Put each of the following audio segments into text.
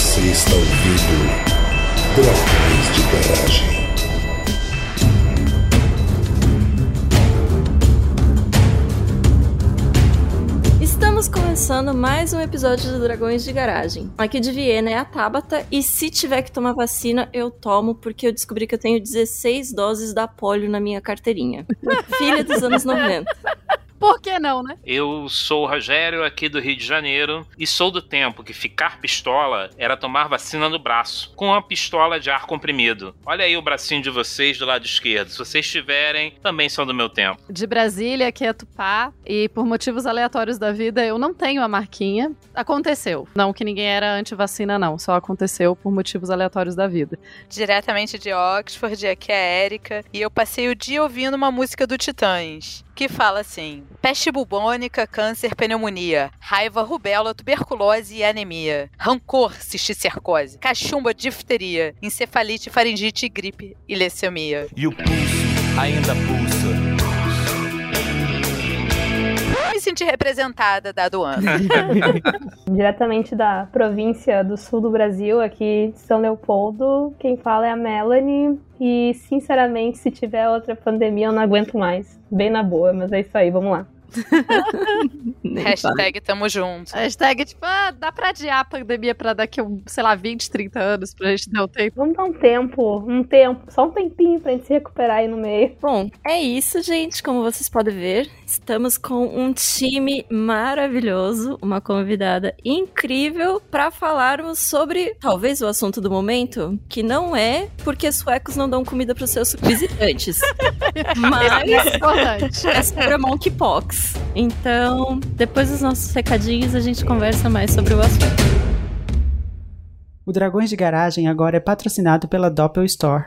Você está ouvindo Dragões de Garagem. Estamos começando mais um episódio do Dragões de Garagem. Aqui de Viena é a Tabata e se tiver que tomar vacina, eu tomo porque eu descobri que eu tenho 16 doses da polio na minha carteirinha. Filha dos anos 90. Por que não, né? Eu sou o Rogério, aqui do Rio de Janeiro, e sou do tempo que ficar pistola era tomar vacina no braço, com uma pistola de ar comprimido. Olha aí o bracinho de vocês do lado esquerdo. Se vocês tiverem, também são do meu tempo. De Brasília, aqui é Tupá, e por motivos aleatórios da vida, eu não tenho a marquinha. Aconteceu. Não que ninguém era anti-vacina, não. Só aconteceu por motivos aleatórios da vida. Diretamente de Oxford, aqui é a Erika, e eu passei o dia ouvindo uma música do Titãs que fala assim: peste bubônica, câncer, pneumonia, raiva, rubéola, tuberculose e anemia, rancor, cisticercose, cachumba, difteria, encefalite, faringite, gripe e leucemia. E o pulso ainda pulsa. Me senti representada, dado o ano. Diretamente da província do sul do Brasil, aqui de São Leopoldo, quem fala é a Melanie. E, sinceramente, se tiver outra pandemia, eu não aguento mais. Bem na boa, mas é isso aí, vamos lá. Hashtag tamo junto. Hashtag, tipo, ah, dá pra adiar a pandemia pra daqui, sei lá, 20, 30 anos pra gente dar o tempo. Vamos dar um tempo, um tempo, só um tempinho pra gente se recuperar aí no meio. Bom, é isso, gente. Como vocês podem ver, estamos com um time maravilhoso, uma convidada incrível pra falarmos sobre talvez o assunto do momento, que não é porque suecos não dão comida pros seus visitantes. mas é sobre a monkeypox. Então, depois dos nossos recadinhos, a gente conversa mais sobre o assunto. O Dragões de Garagem agora é patrocinado pela Doppel Store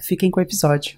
Fiquem com o episódio.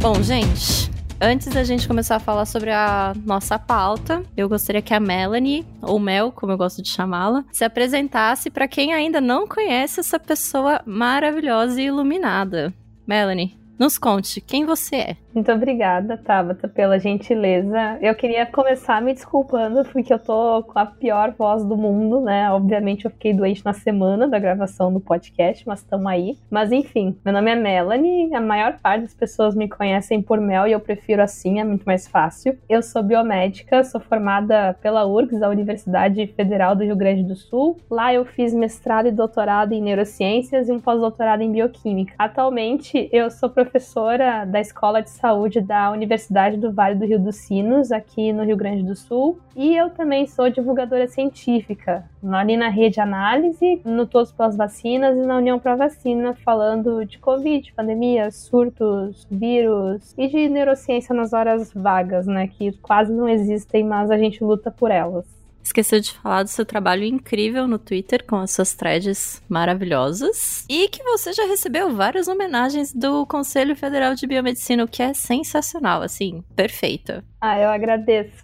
Bom, gente, antes da gente começar a falar sobre a nossa pauta, eu gostaria que a Melanie, ou Mel, como eu gosto de chamá-la, se apresentasse para quem ainda não conhece essa pessoa maravilhosa e iluminada. Melanie, nos conte quem você é. Muito obrigada, Tabata, pela gentileza. Eu queria começar me desculpando porque eu tô com a pior voz do mundo, né? Obviamente eu fiquei doente na semana da gravação do podcast, mas estamos aí. Mas enfim, meu nome é Melanie, a maior parte das pessoas me conhecem por Mel e eu prefiro assim, é muito mais fácil. Eu sou biomédica, sou formada pela URGS, a Universidade Federal do Rio Grande do Sul. Lá eu fiz mestrado e doutorado em neurociências e um pós-doutorado em bioquímica. Atualmente eu sou professora da Escola de Saúde da Universidade do Vale do Rio dos Sinos, aqui no Rio Grande do Sul. E eu também sou divulgadora científica, ali na Rede Análise, no Todos pelas Vacinas e na União Pro Vacina, falando de Covid, pandemia, surtos, vírus e de neurociência nas horas vagas, né? Que quase não existem, mas a gente luta por elas. Esqueceu de falar do seu trabalho incrível no Twitter com as suas threads maravilhosas. E que você já recebeu várias homenagens do Conselho Federal de Biomedicina, o que é sensacional, assim, perfeita. Ah, eu agradeço.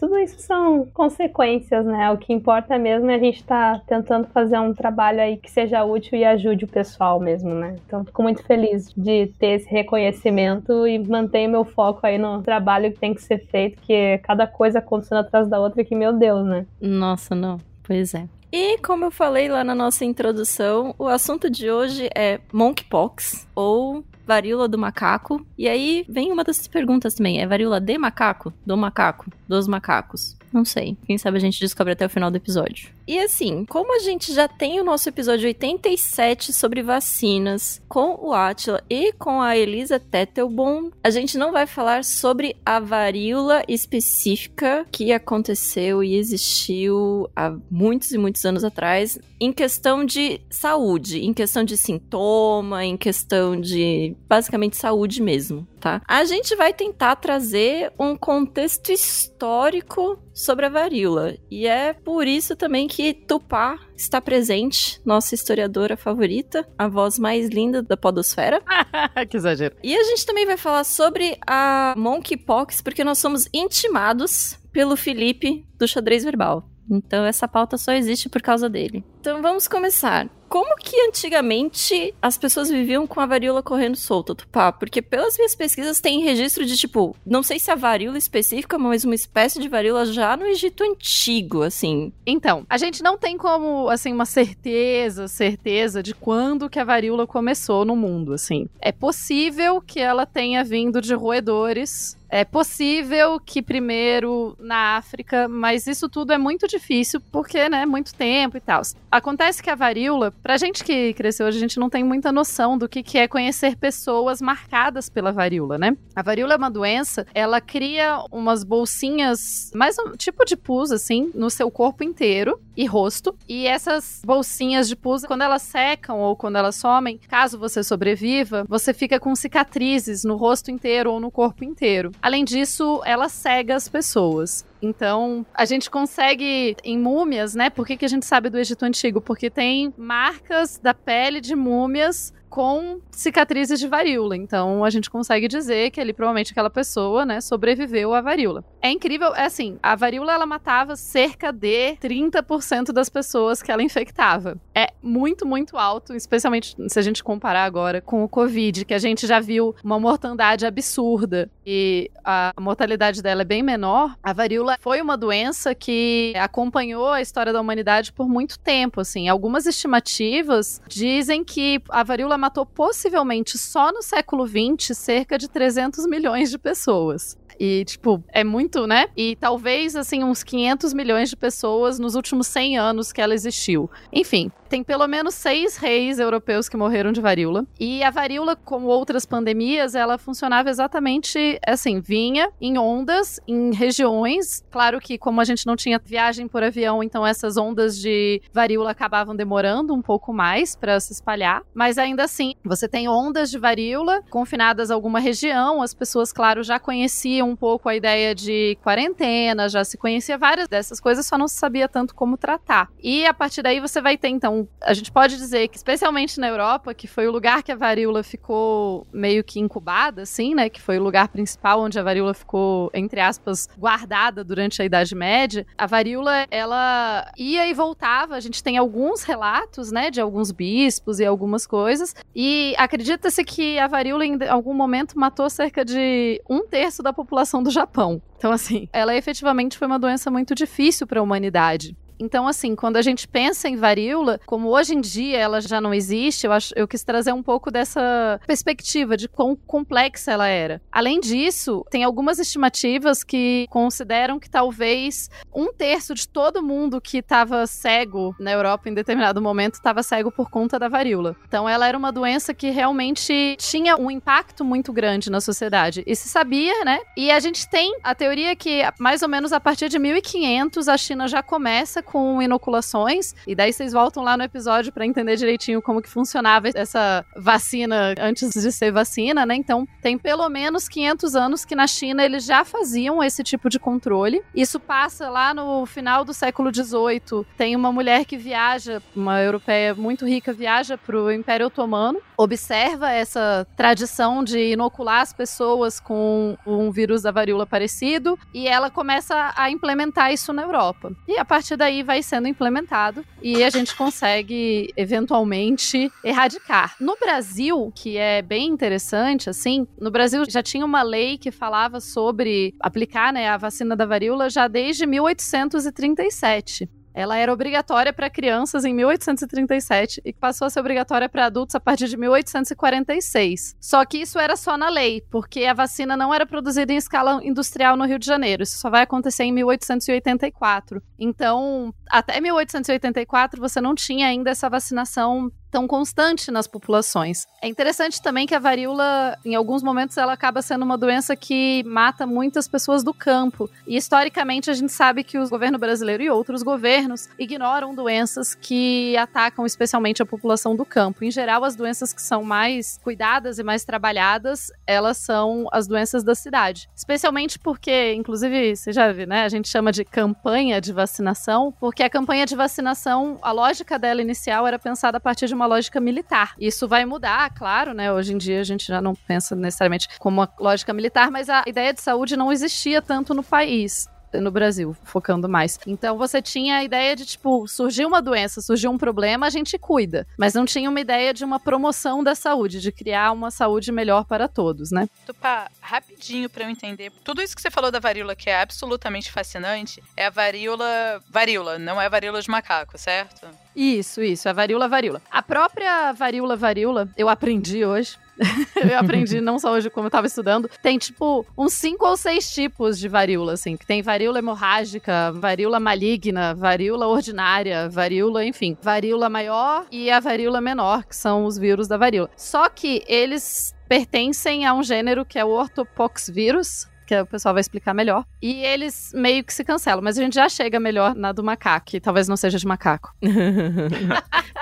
Tudo isso são consequências, né? O que importa mesmo é a gente estar tá tentando fazer um trabalho aí que seja útil e ajude o pessoal mesmo, né? Então, fico muito feliz de ter esse reconhecimento e manter meu foco aí no trabalho que tem que ser feito, que cada coisa acontecendo atrás da outra, que meu Deus, né? Nossa, não. Pois é. E como eu falei lá na nossa introdução, o assunto de hoje é monkeypox, ou varíola do macaco. E aí vem uma das perguntas também: é varíola de macaco? Do macaco? Dos macacos? Não sei. Quem sabe a gente descobre até o final do episódio. E assim, como a gente já tem o nosso episódio 87 sobre vacinas com o Atila e com a Elisa Tettelbom, a gente não vai falar sobre a varíola específica que aconteceu e existiu há muitos e muitos anos atrás em questão de saúde, em questão de sintoma, em questão de basicamente saúde mesmo tá? A gente vai tentar trazer um contexto histórico sobre a varíola. E é por isso também que Tupá está presente, nossa historiadora favorita, a voz mais linda da podosfera. que exagero. E a gente também vai falar sobre a Monkeypox, porque nós somos intimados pelo Felipe do Xadrez Verbal. Então essa pauta só existe por causa dele. Então vamos começar. Como que antigamente as pessoas viviam com a varíola correndo solta, Tupá? Porque pelas minhas pesquisas tem registro de, tipo, não sei se a varíola específica, mas uma espécie de varíola já no Egito Antigo, assim. Então, a gente não tem como, assim, uma certeza, certeza de quando que a varíola começou no mundo, assim. É possível que ela tenha vindo de roedores é possível que primeiro na África, mas isso tudo é muito difícil porque, né, muito tempo e tal. Acontece que a varíola, pra gente que cresceu a gente não tem muita noção do que, que é conhecer pessoas marcadas pela varíola, né? A varíola é uma doença, ela cria umas bolsinhas, mais um tipo de pus, assim, no seu corpo inteiro e rosto. E essas bolsinhas de pus, quando elas secam ou quando elas somem, caso você sobreviva, você fica com cicatrizes no rosto inteiro ou no corpo inteiro. Além disso, ela cega as pessoas. Então, a gente consegue em múmias, né? Por que, que a gente sabe do Egito Antigo? Porque tem marcas da pele de múmias com cicatrizes de varíola. Então a gente consegue dizer que ali provavelmente aquela pessoa, né, sobreviveu à varíola. É incrível, é assim, a varíola ela matava cerca de 30% das pessoas que ela infectava. É muito, muito alto, especialmente se a gente comparar agora com o Covid, que a gente já viu uma mortandade absurda e a mortalidade dela é bem menor. A varíola foi uma doença que acompanhou a história da humanidade por muito tempo, assim. Algumas estimativas dizem que a varíola matou possivelmente só no século XX cerca de 300 milhões de pessoas. E, tipo, é muito, né? E talvez, assim, uns 500 milhões de pessoas nos últimos 100 anos que ela existiu. Enfim, tem pelo menos seis reis europeus que morreram de varíola. E a varíola, como outras pandemias, ela funcionava exatamente assim: vinha em ondas, em regiões. Claro que, como a gente não tinha viagem por avião, então essas ondas de varíola acabavam demorando um pouco mais para se espalhar. Mas ainda assim, você tem ondas de varíola confinadas a alguma região. As pessoas, claro, já conheciam um pouco a ideia de quarentena, já se conhecia várias dessas coisas, só não se sabia tanto como tratar. E a partir daí você vai ter, então, a gente pode dizer que, especialmente na Europa, que foi o lugar que a varíola ficou meio que incubada, assim, né? Que foi o lugar principal onde a varíola ficou, entre aspas, guardada durante a Idade Média. A varíola, ela ia e voltava. A gente tem alguns relatos, né? De alguns bispos e algumas coisas. E acredita-se que a varíola, em algum momento, matou cerca de um terço da população do Japão. Então, assim, ela efetivamente foi uma doença muito difícil para a humanidade. Então, assim, quando a gente pensa em varíola, como hoje em dia ela já não existe, eu, acho, eu quis trazer um pouco dessa perspectiva de quão complexa ela era. Além disso, tem algumas estimativas que consideram que talvez um terço de todo mundo que estava cego na Europa em determinado momento estava cego por conta da varíola. Então, ela era uma doença que realmente tinha um impacto muito grande na sociedade. E se sabia, né? E a gente tem a teoria que mais ou menos a partir de 1500 a China já começa com inoculações, e daí vocês voltam lá no episódio para entender direitinho como que funcionava essa vacina antes de ser vacina, né? Então, tem pelo menos 500 anos que na China eles já faziam esse tipo de controle. Isso passa lá no final do século XVIII. Tem uma mulher que viaja, uma europeia muito rica, viaja para o Império Otomano, observa essa tradição de inocular as pessoas com um vírus da varíola parecido e ela começa a implementar isso na Europa. E a partir daí vai sendo implementado e a gente consegue eventualmente erradicar. No Brasil, que é bem interessante, assim, no Brasil já tinha uma lei que falava sobre aplicar né, a vacina da varíola já desde 1837. Ela era obrigatória para crianças em 1837 e passou a ser obrigatória para adultos a partir de 1846. Só que isso era só na lei, porque a vacina não era produzida em escala industrial no Rio de Janeiro. Isso só vai acontecer em 1884. Então, até 1884 você não tinha ainda essa vacinação tão constante nas populações. É interessante também que a varíola, em alguns momentos, ela acaba sendo uma doença que mata muitas pessoas do campo. E historicamente a gente sabe que o governo brasileiro e outros governos ignoram doenças que atacam especialmente a população do campo. Em geral, as doenças que são mais cuidadas e mais trabalhadas, elas são as doenças da cidade. Especialmente porque, inclusive, você já viu, né? A gente chama de campanha de vacinação, porque a campanha de vacinação, a lógica dela inicial era pensada a partir de uma lógica militar. Isso vai mudar, claro, né? Hoje em dia a gente já não pensa necessariamente como uma lógica militar, mas a ideia de saúde não existia tanto no país no Brasil, focando mais. Então você tinha a ideia de, tipo, surgiu uma doença, surgiu um problema, a gente cuida. Mas não tinha uma ideia de uma promoção da saúde, de criar uma saúde melhor para todos, né? Tupá, rapidinho para eu entender. Tudo isso que você falou da varíola, que é absolutamente fascinante, é a varíola. Varíola, não é a varíola de macaco, certo? Isso, isso, é varíola, varíola. A própria varíola, varíola, eu aprendi hoje, eu aprendi não só hoje como eu tava estudando, tem tipo uns cinco ou seis tipos de varíola, assim, que tem varíola hemorrágica, varíola maligna, varíola ordinária, varíola, enfim, varíola maior e a varíola menor, que são os vírus da varíola. Só que eles pertencem a um gênero que é o ortopoxvirus, que o pessoal vai explicar melhor. E eles meio que se cancelam, mas a gente já chega melhor na do macaco, que talvez não seja de macaco.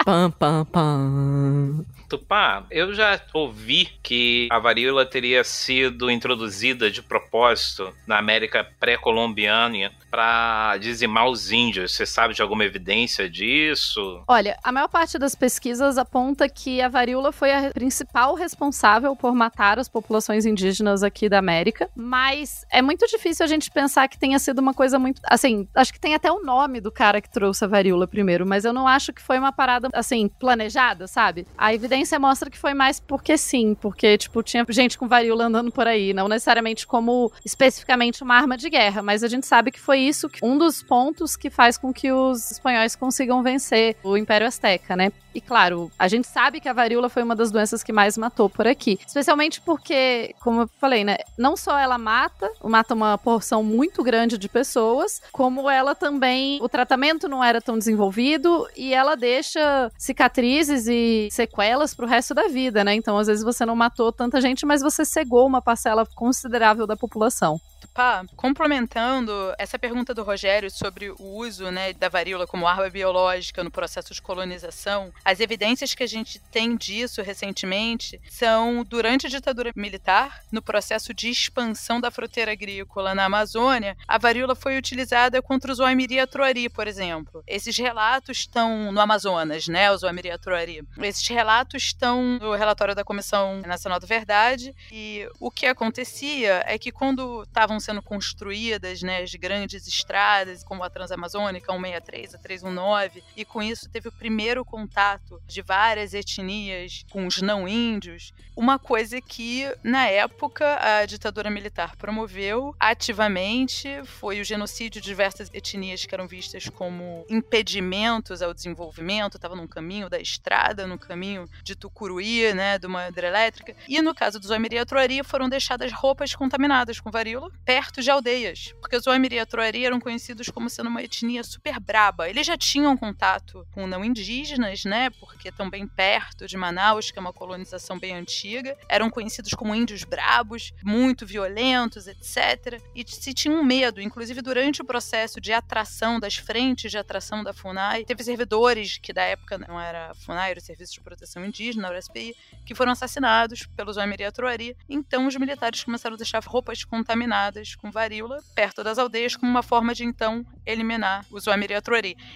pam, pam, pam. Tupá, eu já ouvi que a varíola teria sido introduzida de propósito na América pré-colombiana para dizimar os índios. Você sabe de alguma evidência disso? Olha, a maior parte das pesquisas aponta que a varíola foi a principal responsável por matar as populações indígenas aqui da América, mas é muito difícil a gente pensar que tenha sido uma coisa muito. Assim, acho que tem até o nome do cara que trouxe a varíola primeiro, mas eu não acho que foi uma parada, assim, planejada, sabe? A evidência mostra que foi mais porque sim, porque, tipo, tinha gente com varíola andando por aí, não necessariamente como especificamente uma arma de guerra, mas a gente sabe que foi isso que, um dos pontos que faz com que os espanhóis consigam vencer o Império Azteca, né? E claro, a gente sabe que a varíola foi uma das doenças que mais matou por aqui. Especialmente porque, como eu falei, né? Não só ela mata, mata uma porção muito grande de pessoas, como ela também. O tratamento não era tão desenvolvido e ela deixa cicatrizes e sequelas pro resto da vida, né? Então, às vezes, você não matou tanta gente, mas você cegou uma parcela considerável da população. Pá, complementando essa pergunta do Rogério sobre o uso né, da varíola como arma biológica no processo de colonização, as evidências que a gente tem disso recentemente são durante a ditadura militar, no processo de expansão da fronteira agrícola na Amazônia, a varíola foi utilizada contra o Zoamiri atroari, por exemplo. Esses relatos estão no Amazonas, né, o Zoamiri atroari. Esses relatos estão no relatório da Comissão Nacional da Verdade e o que acontecia é que quando estavam sendo construídas né, as grandes estradas, como a Transamazônica 163, a 319, e com isso teve o primeiro contato de várias etnias com os não índios. Uma coisa que, na época, a ditadura militar promoveu ativamente foi o genocídio de diversas etnias que eram vistas como impedimentos ao desenvolvimento, estavam no caminho da estrada, no caminho de Tucuruí, né, de uma hidrelétrica. E no caso do Zoamiri e foram deixadas roupas contaminadas com varíola, perto de aldeias, porque os Oemiri e a Troari eram conhecidos como sendo uma etnia super braba. Eles já tinham contato com não indígenas, né, porque estão bem perto de Manaus, que é uma colonização bem antiga. Eram conhecidos como índios brabos, muito violentos, etc. E se tinha um medo, inclusive durante o processo de atração das frentes de atração da FUNAI, teve servidores que da época não era FUNAI, era o Serviço de Proteção Indígena, a USPI, que foram assassinados pelos Oemiri e a Troari. Então os militares começaram a deixar roupas contaminadas com varíola perto das aldeias como uma forma de então eliminar os Wamiri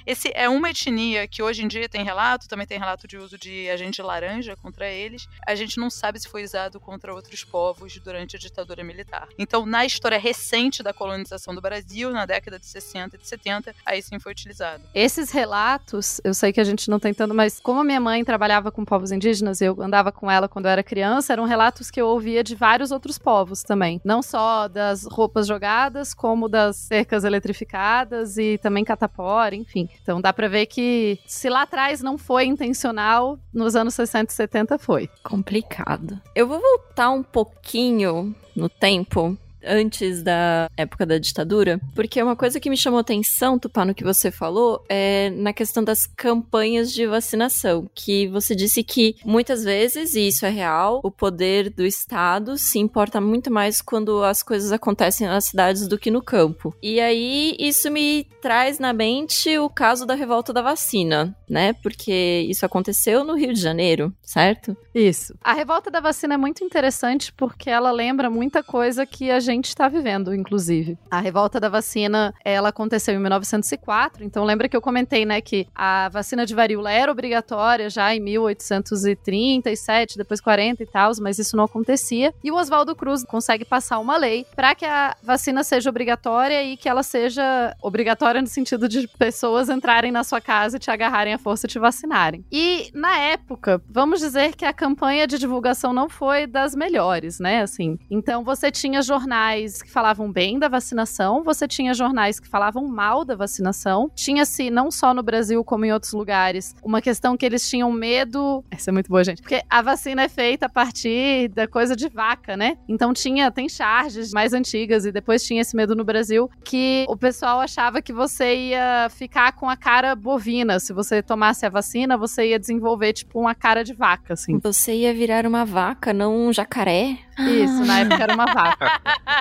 Esse é uma etnia que hoje em dia tem relato, também tem relato de uso de agente laranja contra eles. A gente não sabe se foi usado contra outros povos durante a ditadura militar. Então, na história recente da colonização do Brasil, na década de 60 e de 70, aí sim foi utilizado. Esses relatos, eu sei que a gente não tem tanto, mas como a minha mãe trabalhava com povos indígenas, eu andava com ela quando eu era criança, eram relatos que eu ouvia de vários outros povos também. Não só das roupas jogadas, como das cercas eletrificadas e também catapora, enfim. Então dá pra ver que se lá atrás não foi intencional, nos anos 60 e 70 foi. Complicado. Eu vou voltar um pouquinho no tempo antes da época da ditadura, porque uma coisa que me chamou atenção, Tupá, no que você falou, é na questão das campanhas de vacinação, que você disse que muitas vezes, e isso é real, o poder do Estado se importa muito mais quando as coisas acontecem nas cidades do que no campo. E aí isso me traz na mente o caso da revolta da vacina, né? Porque isso aconteceu no Rio de Janeiro, certo? Isso. A revolta da vacina é muito interessante porque ela lembra muita coisa que a gente está vivendo, inclusive. A revolta da vacina, ela aconteceu em 1904, então lembra que eu comentei, né, que a vacina de varíola era obrigatória já em 1837, depois 40 e tal, mas isso não acontecia. E o Oswaldo Cruz consegue passar uma lei para que a vacina seja obrigatória e que ela seja obrigatória no sentido de pessoas entrarem na sua casa e te agarrarem à força e te vacinarem. E na época, vamos dizer que a campanha de divulgação não foi das melhores, né? Assim, então você tinha jornais que falavam bem da vacinação, você tinha jornais que falavam mal da vacinação. Tinha-se não só no Brasil como em outros lugares uma questão que eles tinham medo. Essa é muito boa, gente, porque a vacina é feita a partir da coisa de vaca, né? Então tinha tem charges mais antigas e depois tinha esse medo no Brasil que o pessoal achava que você ia ficar com a cara bovina se você tomasse a vacina, você ia desenvolver tipo uma cara de vaca, assim. Você ia virar uma vaca, não um jacaré? Isso, na época era uma vaca.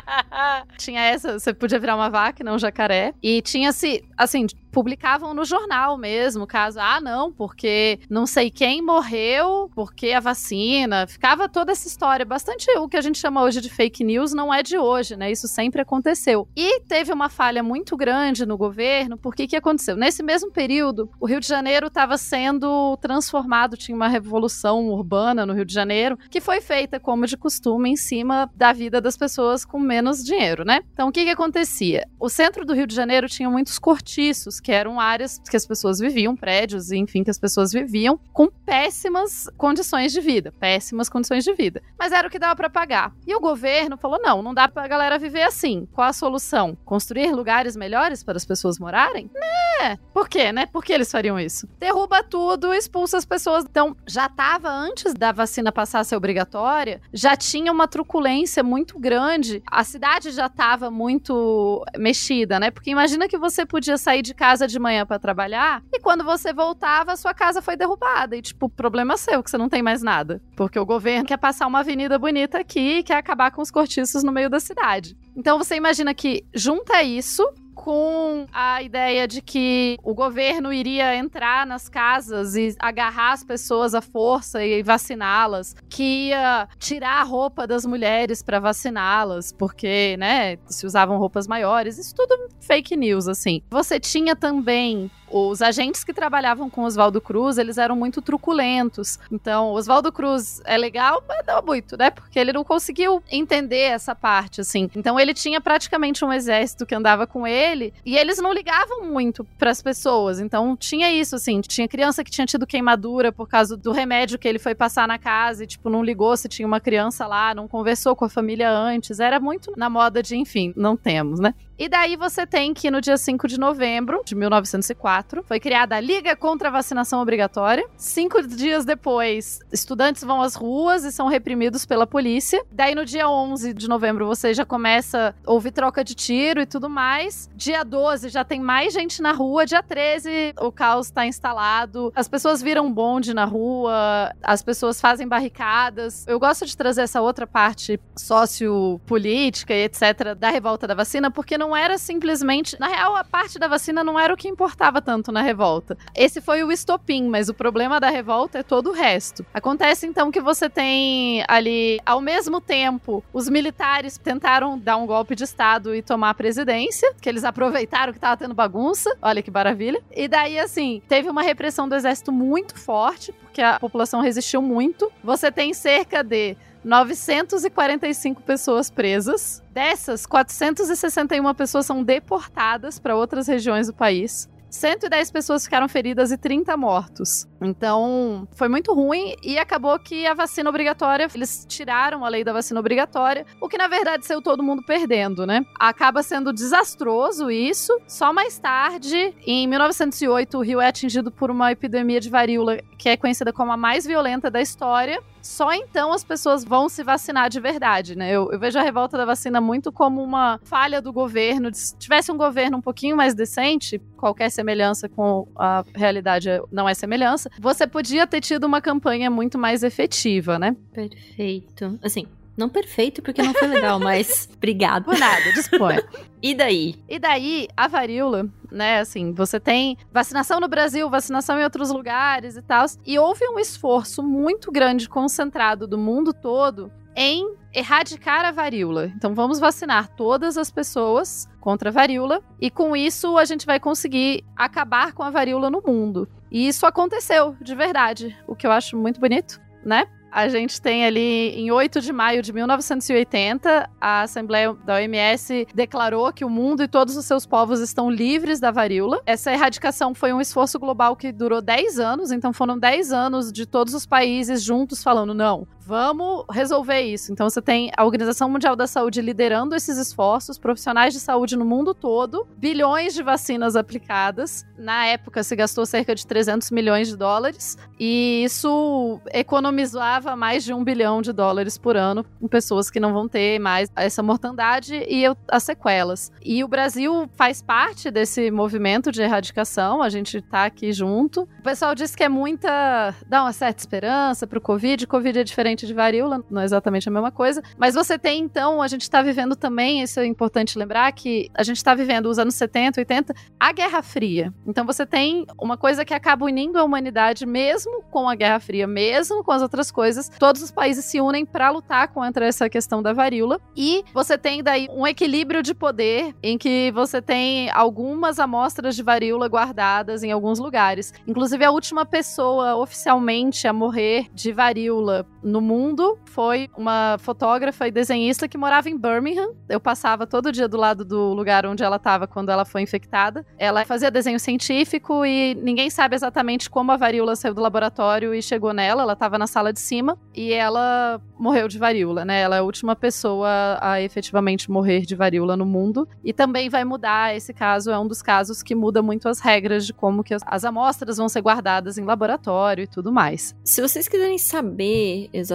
tinha essa, você podia virar uma vaca, não um jacaré. E tinha-se, assim, publicavam no jornal mesmo, caso, ah, não, porque não sei quem morreu, porque a vacina. Ficava toda essa história. Bastante o que a gente chama hoje de fake news não é de hoje, né? Isso sempre aconteceu. E teve uma falha muito grande no governo, porque que aconteceu? Nesse mesmo período, o Rio de Janeiro estava sendo transformado, tinha uma revolução urbana no Rio de Janeiro, que foi feita, como de costume, em cima da vida das pessoas com menos dinheiro, né? Então, o que que acontecia? O centro do Rio de Janeiro tinha muitos cortiços, que eram áreas que as pessoas viviam, prédios, enfim, que as pessoas viviam com péssimas condições de vida, péssimas condições de vida. Mas era o que dava para pagar. E o governo falou: "Não, não dá pra galera viver assim. Qual a solução? Construir lugares melhores para as pessoas morarem?" Né? Por quê, né? Por que eles fariam isso? Derruba tudo, expulsa as pessoas. Então, já tava antes da vacina passar a ser obrigatória, já tinha uma truculência muito grande. A cidade já tava muito mexida, né? Porque imagina que você podia sair de casa de manhã para trabalhar e quando você voltava, sua casa foi derrubada. E, tipo, problema seu, que você não tem mais nada. Porque o governo quer passar uma avenida bonita aqui e quer acabar com os cortiços no meio da cidade. Então você imagina que junta isso com a ideia de que o governo iria entrar nas casas e agarrar as pessoas à força e vaciná-las, que ia tirar a roupa das mulheres para vaciná-las, porque, né, se usavam roupas maiores, isso tudo fake news assim. Você tinha também os agentes que trabalhavam com Oswaldo Cruz, eles eram muito truculentos. Então, Oswaldo Cruz é legal, mas não muito, né? Porque ele não conseguiu entender essa parte, assim. Então, ele tinha praticamente um exército que andava com ele e eles não ligavam muito para as pessoas. Então, tinha isso, assim. Tinha criança que tinha tido queimadura por causa do remédio que ele foi passar na casa e, tipo, não ligou se tinha uma criança lá, não conversou com a família antes. Era muito na moda de, enfim, não temos, né? E daí você tem que no dia 5 de novembro de 1904 foi criada a Liga contra a Vacinação Obrigatória. Cinco dias depois, estudantes vão às ruas e são reprimidos pela polícia. Daí no dia 11 de novembro você já começa a ouvir troca de tiro e tudo mais. Dia 12 já tem mais gente na rua. Dia 13 o caos está instalado. As pessoas viram bonde na rua, as pessoas fazem barricadas. Eu gosto de trazer essa outra parte sociopolítica e etc. da revolta da vacina porque não não era simplesmente. Na real, a parte da vacina não era o que importava tanto na revolta. Esse foi o estopim, mas o problema da revolta é todo o resto. Acontece então que você tem ali, ao mesmo tempo, os militares tentaram dar um golpe de Estado e tomar a presidência, que eles aproveitaram que tava tendo bagunça. Olha que maravilha. E daí, assim, teve uma repressão do exército muito forte, porque a população resistiu muito. Você tem cerca de 945 pessoas presas. Dessas, 461 pessoas são deportadas para outras regiões do país. 110 pessoas ficaram feridas e 30 mortos. Então, foi muito ruim e acabou que a vacina obrigatória, eles tiraram a lei da vacina obrigatória, o que na verdade saiu todo mundo perdendo, né? Acaba sendo desastroso isso. Só mais tarde, em 1908, o Rio é atingido por uma epidemia de varíola que é conhecida como a mais violenta da história só então as pessoas vão se vacinar de verdade, né? Eu, eu, vejo a revolta da vacina muito como uma falha do governo. Se tivesse um governo um pouquinho mais decente, qualquer semelhança com a realidade não é semelhança, você podia ter tido uma campanha muito mais efetiva, né? Perfeito. Assim, não perfeito, porque não foi legal, mas obrigado. Por nada, dispõe. e daí? E daí, a varíola, né, assim, você tem vacinação no Brasil, vacinação em outros lugares e tal, e houve um esforço muito grande, concentrado do mundo todo em erradicar a varíola. Então vamos vacinar todas as pessoas contra a varíola e com isso a gente vai conseguir acabar com a varíola no mundo. E isso aconteceu, de verdade, o que eu acho muito bonito, né? a gente tem ali em 8 de maio de 1980, a Assembleia da OMS declarou que o mundo e todos os seus povos estão livres da varíola. Essa erradicação foi um esforço global que durou 10 anos, então foram 10 anos de todos os países juntos falando: não, vamos resolver isso. Então você tem a Organização Mundial da Saúde liderando esses esforços, profissionais de saúde no mundo todo, bilhões de vacinas aplicadas. Na época se gastou cerca de 300 milhões de dólares e isso economizava mais de um bilhão de dólares por ano com pessoas que não vão ter mais essa mortandade e as sequelas. E o Brasil faz parte desse movimento de erradicação, a gente tá aqui junto. O pessoal diz que é muita. dá uma certa esperança pro Covid. Covid é diferente de varíola, não é exatamente a mesma coisa. Mas você tem, então, a gente tá vivendo também, isso é importante lembrar, que a gente tá vivendo os anos 70, 80, a Guerra Fria. Então você tem uma coisa que acaba unindo a humanidade mesmo com a Guerra Fria, mesmo com as outras coisas coisas, todos os países se unem para lutar contra essa questão da varíola. E você tem daí um equilíbrio de poder em que você tem algumas amostras de varíola guardadas em alguns lugares. Inclusive, a última pessoa oficialmente a morrer de varíola no mundo foi uma fotógrafa e desenhista que morava em Birmingham. Eu passava todo dia do lado do lugar onde ela estava quando ela foi infectada. Ela fazia desenho científico e ninguém sabe exatamente como a varíola saiu do laboratório e chegou nela. Ela estava na sala de cima e ela morreu de varíola, né? Ela é a última pessoa a efetivamente morrer de varíola no mundo e também vai mudar, esse caso é um dos casos que muda muito as regras de como que as amostras vão ser guardadas em laboratório e tudo mais. Se vocês quiserem saber exatamente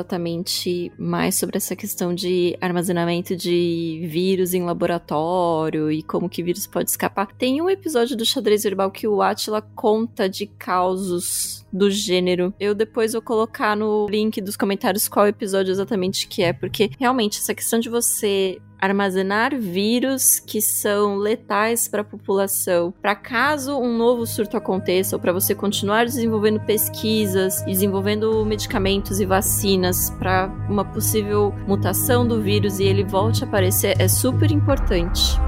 mais sobre essa questão de armazenamento de vírus em laboratório e como que vírus pode escapar, tem um episódio do Xadrez Verbal que o Atila conta de causos do gênero. Eu depois vou colocar no link dos comentários qual episódio exatamente que é, porque realmente essa questão de você armazenar vírus que são letais para a população, para caso um novo surto aconteça ou para você continuar desenvolvendo pesquisas, desenvolvendo medicamentos e vacinas para uma possível mutação do vírus e ele volte a aparecer, é super importante.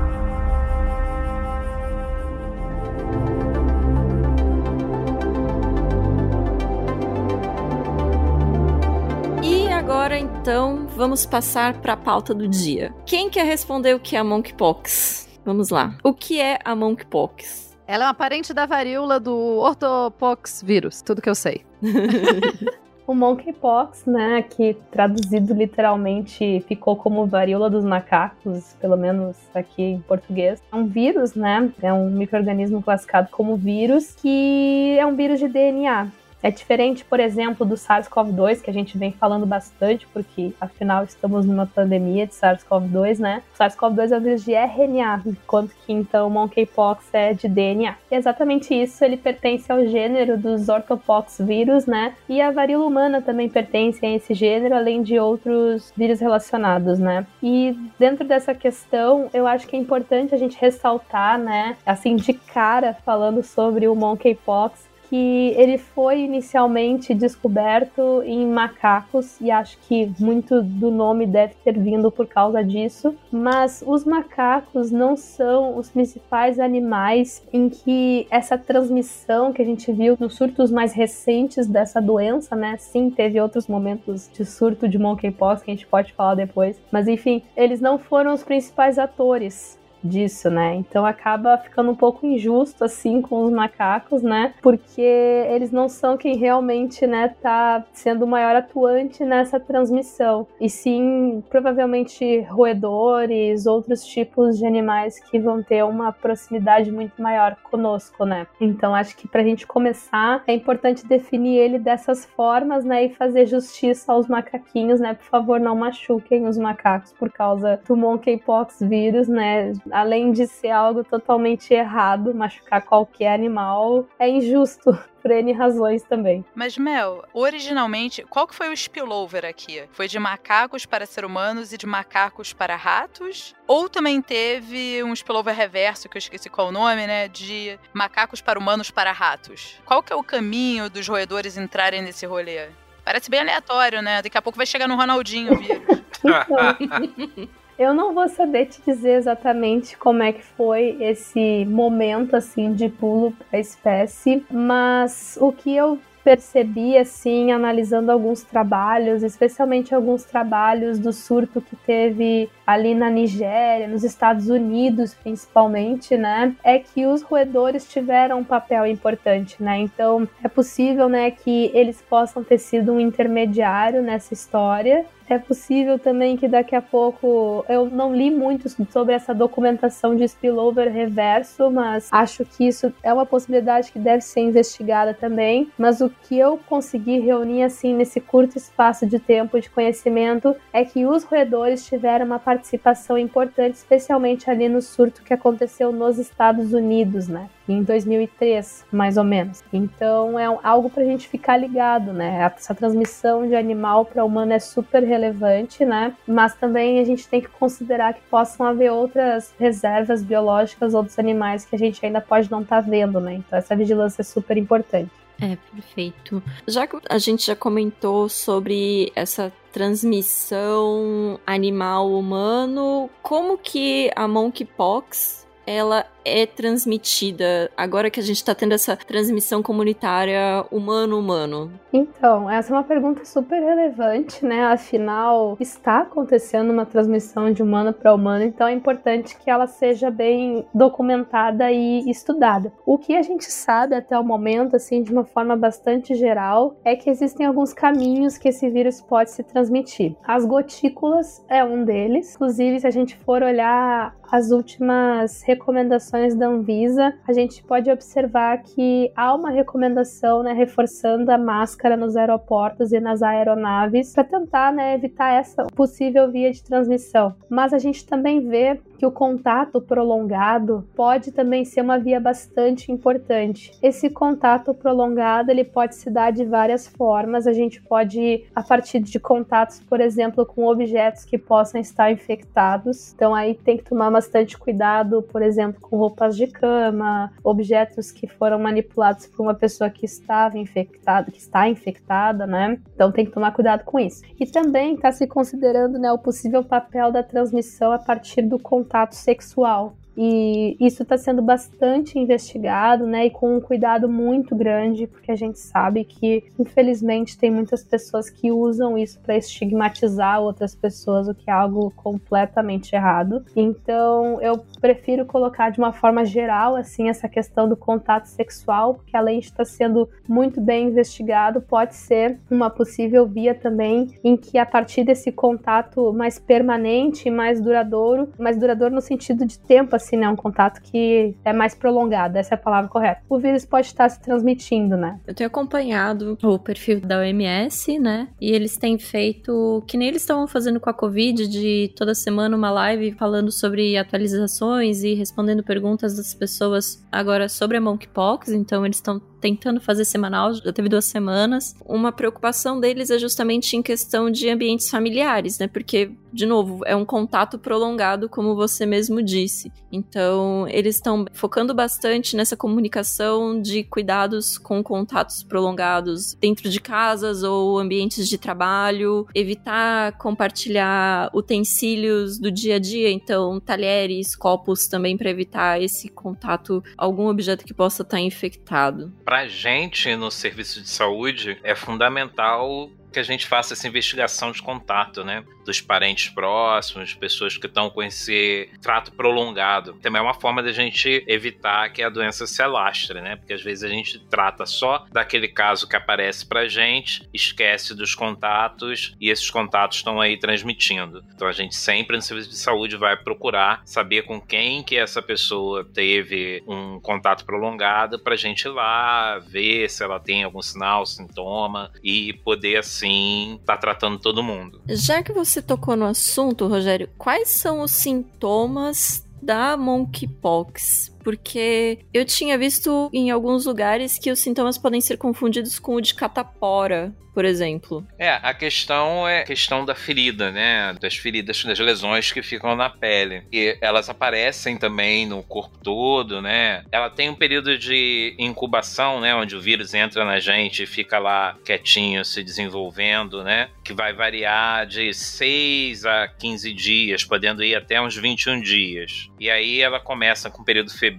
Então vamos passar para a pauta do dia. Quem quer responder o que é a monkeypox? Vamos lá. O que é a monkeypox? Ela é uma parente da varíola do ortopox vírus, tudo que eu sei. o monkeypox, né, que traduzido literalmente ficou como varíola dos macacos, pelo menos aqui em português, é um vírus, né, é um microorganismo classificado como vírus que é um vírus de DNA. É diferente, por exemplo, do SARS-CoV-2, que a gente vem falando bastante, porque afinal estamos numa pandemia de SARS-CoV-2, né? O SARS-CoV-2 é vírus de RNA, enquanto que então o monkeypox é de DNA. E é exatamente isso, ele pertence ao gênero dos orthopox vírus, né? E a varíola humana também pertence a esse gênero, além de outros vírus relacionados, né? E dentro dessa questão, eu acho que é importante a gente ressaltar, né? Assim, de cara, falando sobre o monkeypox, que ele foi inicialmente descoberto em macacos e acho que muito do nome deve ter vindo por causa disso, mas os macacos não são os principais animais em que essa transmissão que a gente viu nos surtos mais recentes dessa doença, né? Sim, teve outros momentos de surto de monkeypox que a gente pode falar depois, mas enfim, eles não foram os principais atores disso, né? Então acaba ficando um pouco injusto assim com os macacos, né? Porque eles não são quem realmente, né, tá sendo o maior atuante nessa transmissão. E sim, provavelmente roedores, outros tipos de animais que vão ter uma proximidade muito maior conosco, né? Então acho que pra gente começar é importante definir ele dessas formas, né, e fazer justiça aos macaquinhos, né? Por favor, não machuquem os macacos por causa do monkeypox vírus, né? Além de ser algo totalmente errado, machucar qualquer animal, é injusto por N razões também. Mas, Mel, originalmente, qual que foi o spillover aqui? Foi de macacos para ser humanos e de macacos para ratos? Ou também teve um spillover reverso, que eu esqueci qual o nome, né? De macacos para humanos para ratos? Qual que é o caminho dos roedores entrarem nesse rolê? Parece bem aleatório, né? Daqui a pouco vai chegar no Ronaldinho o vírus. Eu não vou saber te dizer exatamente como é que foi esse momento assim de pulo para espécie, mas o que eu percebi assim, analisando alguns trabalhos, especialmente alguns trabalhos do surto que teve ali na Nigéria, nos Estados Unidos principalmente, né, é que os roedores tiveram um papel importante, né? Então, é possível, né, que eles possam ter sido um intermediário nessa história é possível também que daqui a pouco eu não li muito sobre essa documentação de spillover reverso, mas acho que isso é uma possibilidade que deve ser investigada também. Mas o que eu consegui reunir assim nesse curto espaço de tempo de conhecimento é que os roedores tiveram uma participação importante, especialmente ali no surto que aconteceu nos Estados Unidos, né? Em 2003, mais ou menos. Então é algo para a gente ficar ligado, né? Essa transmissão de animal para humano é super relevante, né? Mas também a gente tem que considerar que possam haver outras reservas biológicas, outros animais que a gente ainda pode não estar tá vendo, né? Então essa vigilância é super importante. É, perfeito. Já que a gente já comentou sobre essa transmissão animal-humano, como que a monkeypox ela é transmitida agora que a gente está tendo essa transmissão comunitária humano-humano? Então, essa é uma pergunta super relevante, né? Afinal, está acontecendo uma transmissão de humano para humano, então é importante que ela seja bem documentada e estudada. O que a gente sabe até o momento, assim, de uma forma bastante geral, é que existem alguns caminhos que esse vírus pode se transmitir. As gotículas é um deles. Inclusive, se a gente for olhar as últimas recomendações da Anvisa, a gente pode observar que há uma recomendação, né, reforçando a máscara nos aeroportos e nas aeronaves para tentar, né, evitar essa possível via de transmissão. Mas a gente também vê que o contato prolongado pode também ser uma via bastante importante. Esse contato prolongado ele pode se dar de várias formas. A gente pode, a partir de contatos, por exemplo, com objetos que possam estar infectados. Então aí tem que tomar bastante cuidado, por exemplo, com roupas de cama, objetos que foram manipulados por uma pessoa que estava infectada, que está infectada, né? Então tem que tomar cuidado com isso. E também está se considerando né, o possível papel da transmissão a partir do contato sexual. E isso está sendo bastante investigado, né? E com um cuidado muito grande, porque a gente sabe que, infelizmente, tem muitas pessoas que usam isso para estigmatizar outras pessoas, o que é algo completamente errado. Então, eu prefiro colocar de uma forma geral, assim, essa questão do contato sexual, porque além de estar sendo muito bem investigado, pode ser uma possível via também em que, a partir desse contato mais permanente, mais duradouro, mais duradouro no sentido de tempo, assim, né? Um contato que é mais prolongado, essa é a palavra correta. O vírus pode estar se transmitindo, né? Eu tenho acompanhado o perfil da OMS, né? E eles têm feito, que nem eles estavam fazendo com a Covid, de toda semana uma live falando sobre atualizações e respondendo perguntas das pessoas agora sobre a monkeypox. Então eles estão tentando fazer semanal, já teve duas semanas. Uma preocupação deles é justamente em questão de ambientes familiares, né? Porque, de novo, é um contato prolongado, como você mesmo disse. Então, eles estão focando bastante nessa comunicação de cuidados com contatos prolongados dentro de casas ou ambientes de trabalho, evitar compartilhar utensílios do dia a dia, então talheres, copos também para evitar esse contato, algum objeto que possa estar infectado pra gente no serviço de saúde é fundamental que a gente faça essa investigação de contato, né? Dos parentes próximos, pessoas que estão com esse trato prolongado. Também é uma forma da gente evitar que a doença se alastre, né? Porque às vezes a gente trata só daquele caso que aparece pra gente, esquece dos contatos e esses contatos estão aí transmitindo. Então a gente sempre no serviço de saúde vai procurar saber com quem que essa pessoa teve um contato prolongado pra gente ir lá ver se ela tem algum sinal, sintoma e poder assim estar tá tratando todo mundo. Já que você tocou no assunto, Rogério, quais são os sintomas da monkeypox? Porque eu tinha visto em alguns lugares que os sintomas podem ser confundidos com o de catapora, por exemplo. É, a questão é a questão da ferida, né? Das feridas, das lesões que ficam na pele. E elas aparecem também no corpo todo, né? Ela tem um período de incubação, né? Onde o vírus entra na gente e fica lá quietinho, se desenvolvendo, né? Que vai variar de 6 a 15 dias, podendo ir até uns 21 dias. E aí ela começa com um período febril,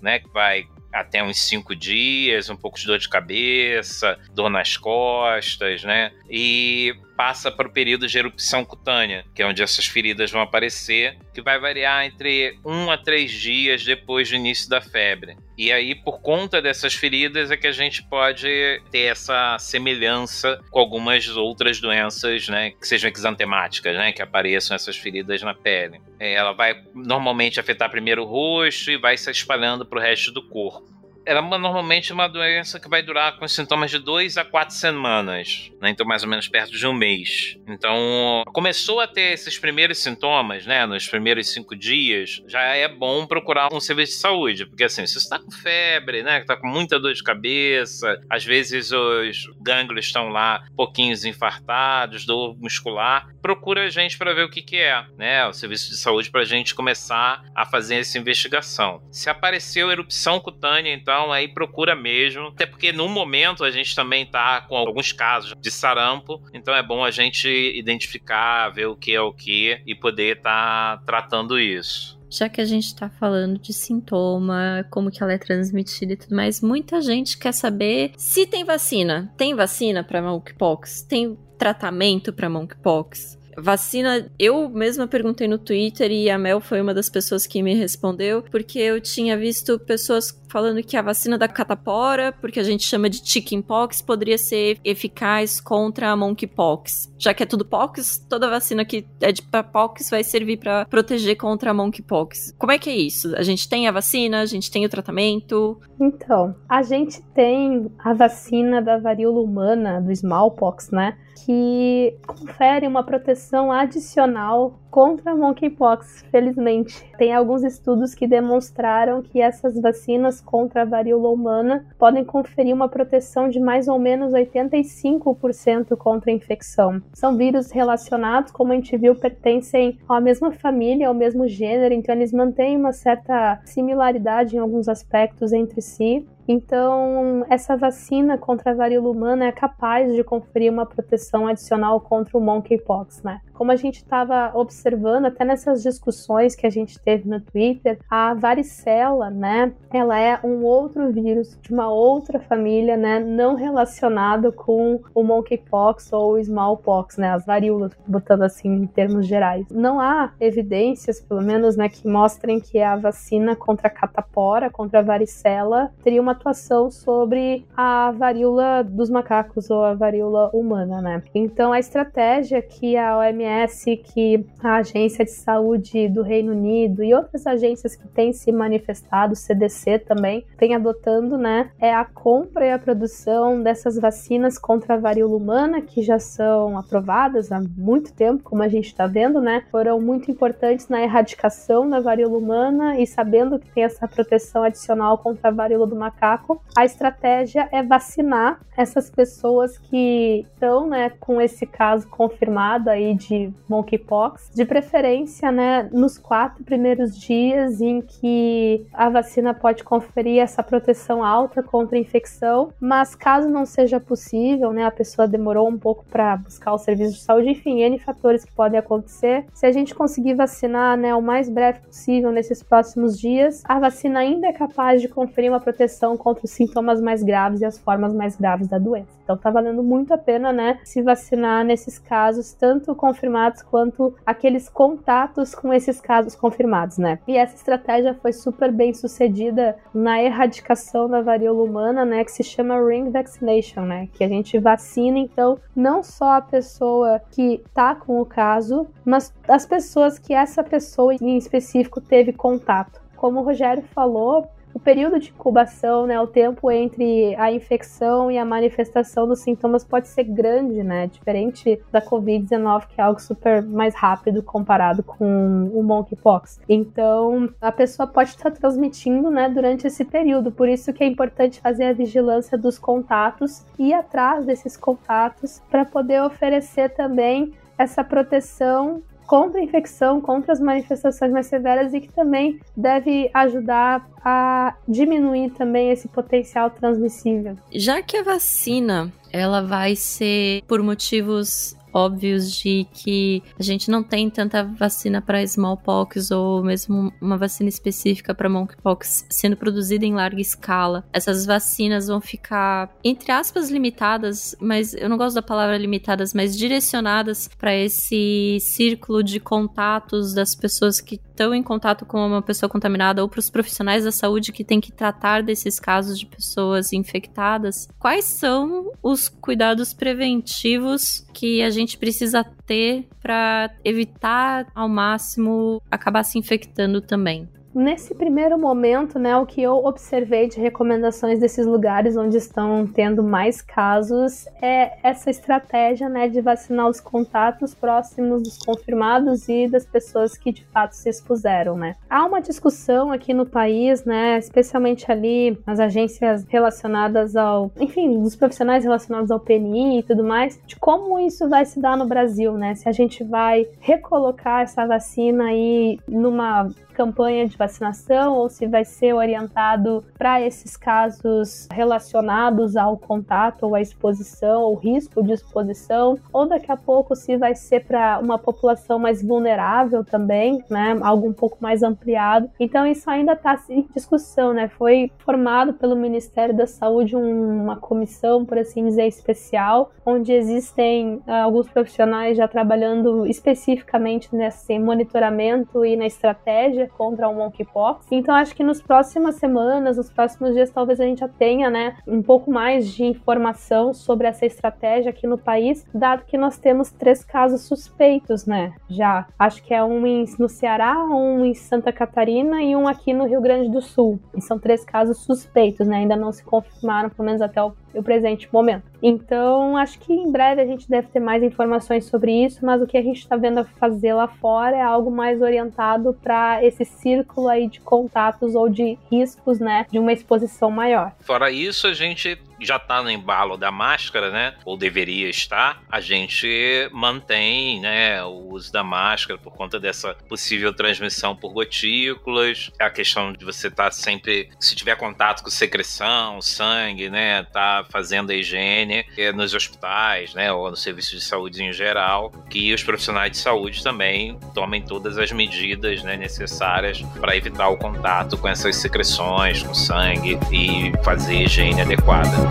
né? Que vai até uns cinco dias, um pouco de dor de cabeça, dor nas costas, né? E passa para o período de erupção cutânea, que é onde essas feridas vão aparecer, que vai variar entre um a três dias depois do início da febre. E aí, por conta dessas feridas, é que a gente pode ter essa semelhança com algumas outras doenças, né, que sejam exantemáticas, né, que apareçam essas feridas na pele. É, ela vai normalmente afetar primeiro o rosto e vai se espalhando para o resto do corpo ela é normalmente uma doença que vai durar com sintomas de dois a quatro semanas, né? Então, mais ou menos perto de um mês. Então, começou a ter esses primeiros sintomas, né? Nos primeiros cinco dias, já é bom procurar um serviço de saúde, porque assim, se você está com febre, né? Está com muita dor de cabeça, às vezes os gânglios estão lá pouquinhos infartados, dor muscular, procura a gente para ver o que, que é, né? O serviço de saúde para a gente começar a fazer essa investigação. Se apareceu erupção cutânea, então então aí procura mesmo. Até porque no momento a gente também tá com alguns casos de sarampo, então é bom a gente identificar, ver o que é o que e poder estar tá tratando isso. Já que a gente tá falando de sintoma, como que ela é transmitida e tudo mais, muita gente quer saber se tem vacina. Tem vacina para monkeypox? Tem tratamento para monkeypox? Vacina, eu mesma perguntei no Twitter e a Mel foi uma das pessoas que me respondeu, porque eu tinha visto pessoas falando que a vacina da catapora, porque a gente chama de chickenpox, poderia ser eficaz contra a monkeypox. Já que é tudo pox, toda vacina que é de pox vai servir para proteger contra a monkeypox. Como é que é isso? A gente tem a vacina, a gente tem o tratamento? Então, a gente tem a vacina da varíola humana, do smallpox, né? Que confere uma proteção adicional contra a monkeypox, felizmente. Tem alguns estudos que demonstraram que essas vacinas contra a varíola humana podem conferir uma proteção de mais ou menos 85% contra a infecção. São vírus relacionados, como a gente viu, pertencem à mesma família, ao mesmo gênero, então eles mantêm uma certa similaridade em alguns aspectos entre si. Então, essa vacina contra a varíola humana é capaz de conferir uma proteção adicional contra o monkeypox, né? Como a gente estava observando até nessas discussões que a gente teve no Twitter, a varicela, né, ela é um outro vírus de uma outra família, né, não relacionado com o monkeypox ou o smallpox, né, as varíolas, botando assim em termos gerais. Não há evidências, pelo menos, né, que mostrem que a vacina contra a catapora, contra a varicela, teria uma atuação sobre a varíola dos macacos ou a varíola humana, né? Então a estratégia que a OMS, que a Agência de Saúde do Reino Unido e outras agências que têm se manifestado, CDC também, tem adotando, né, é a compra e a produção dessas vacinas contra a varíola humana que já são aprovadas há muito tempo, como a gente está vendo, né? Foram muito importantes na erradicação da varíola humana e sabendo que tem essa proteção adicional contra a varíola do macaco, a estratégia é vacinar essas pessoas que estão, né, com esse caso confirmado aí de monkeypox, de preferência, né, nos quatro primeiros dias em que a vacina pode conferir essa proteção alta contra a infecção, mas caso não seja possível, né, a pessoa demorou um pouco para buscar o serviço de saúde, enfim, N fatores que podem acontecer. Se a gente conseguir vacinar, né, o mais breve possível nesses próximos dias, a vacina ainda é capaz de conferir uma proteção contra os sintomas mais graves e as formas mais graves da doença. Então tá valendo muito a pena, né, se vacinar nesses casos, tanto confirmados quanto aqueles contatos com esses casos confirmados, né? E essa estratégia foi super bem sucedida na erradicação da varíola humana, né, que se chama ring vaccination, né, que a gente vacina então não só a pessoa que tá com o caso, mas as pessoas que essa pessoa em específico teve contato. Como o Rogério falou, o período de incubação, né, o tempo entre a infecção e a manifestação dos sintomas pode ser grande, né, diferente da COVID-19, que é algo super mais rápido comparado com o monkeypox. Então, a pessoa pode estar transmitindo, né, durante esse período, por isso que é importante fazer a vigilância dos contatos e atrás desses contatos para poder oferecer também essa proteção contra a infecção, contra as manifestações mais severas e que também deve ajudar a diminuir também esse potencial transmissível. Já que a vacina ela vai ser por motivos óbvios de que a gente não tem tanta vacina para smallpox ou mesmo uma vacina específica para monkeypox sendo produzida em larga escala. Essas vacinas vão ficar, entre aspas, limitadas, mas eu não gosto da palavra limitadas, mas direcionadas para esse círculo de contatos das pessoas que estão em contato com uma pessoa contaminada ou para os profissionais da saúde que têm que tratar desses casos de pessoas infectadas. Quais são os cuidados preventivos que a gente precisa ter para evitar ao máximo acabar se infectando também? Nesse primeiro momento, né, o que eu observei de recomendações desses lugares onde estão tendo mais casos é essa estratégia, né, de vacinar os contatos próximos dos confirmados e das pessoas que de fato se expuseram, né. Há uma discussão aqui no país, né, especialmente ali nas agências relacionadas ao, enfim, dos profissionais relacionados ao PNI e tudo mais, de como isso vai se dar no Brasil, né, se a gente vai recolocar essa vacina aí numa campanha de vacinação ou se vai ser orientado para esses casos relacionados ao contato ou à exposição ou risco de exposição, ou daqui a pouco se vai ser para uma população mais vulnerável também, né, algo um pouco mais ampliado. Então isso ainda está em discussão, né? Foi formado pelo Ministério da Saúde uma comissão, por assim dizer, especial, onde existem uh, alguns profissionais já trabalhando especificamente nesse monitoramento e na estratégia contra o monkeypox. Então acho que nos próximas semanas, nos próximos dias, talvez a gente já tenha, né, um pouco mais de informação sobre essa estratégia aqui no país, dado que nós temos três casos suspeitos, né? Já acho que é um em, no Ceará, um em Santa Catarina e um aqui no Rio Grande do Sul. E são três casos suspeitos, né? Ainda não se confirmaram, pelo menos até o o presente momento. Então, acho que em breve a gente deve ter mais informações sobre isso, mas o que a gente está vendo a fazer lá fora é algo mais orientado para esse círculo aí de contatos ou de riscos, né, de uma exposição maior. Fora isso, a gente já está no embalo da máscara, né? Ou deveria estar, a gente mantém, né, o uso da máscara por conta dessa possível transmissão por gotículas. A questão de você estar tá sempre, se tiver contato com secreção, sangue, né, tá fazendo a higiene é, nos hospitais, né, ou no serviço de saúde em geral, que os profissionais de saúde também tomem todas as medidas né, necessárias para evitar o contato com essas secreções, com sangue e fazer higiene adequada.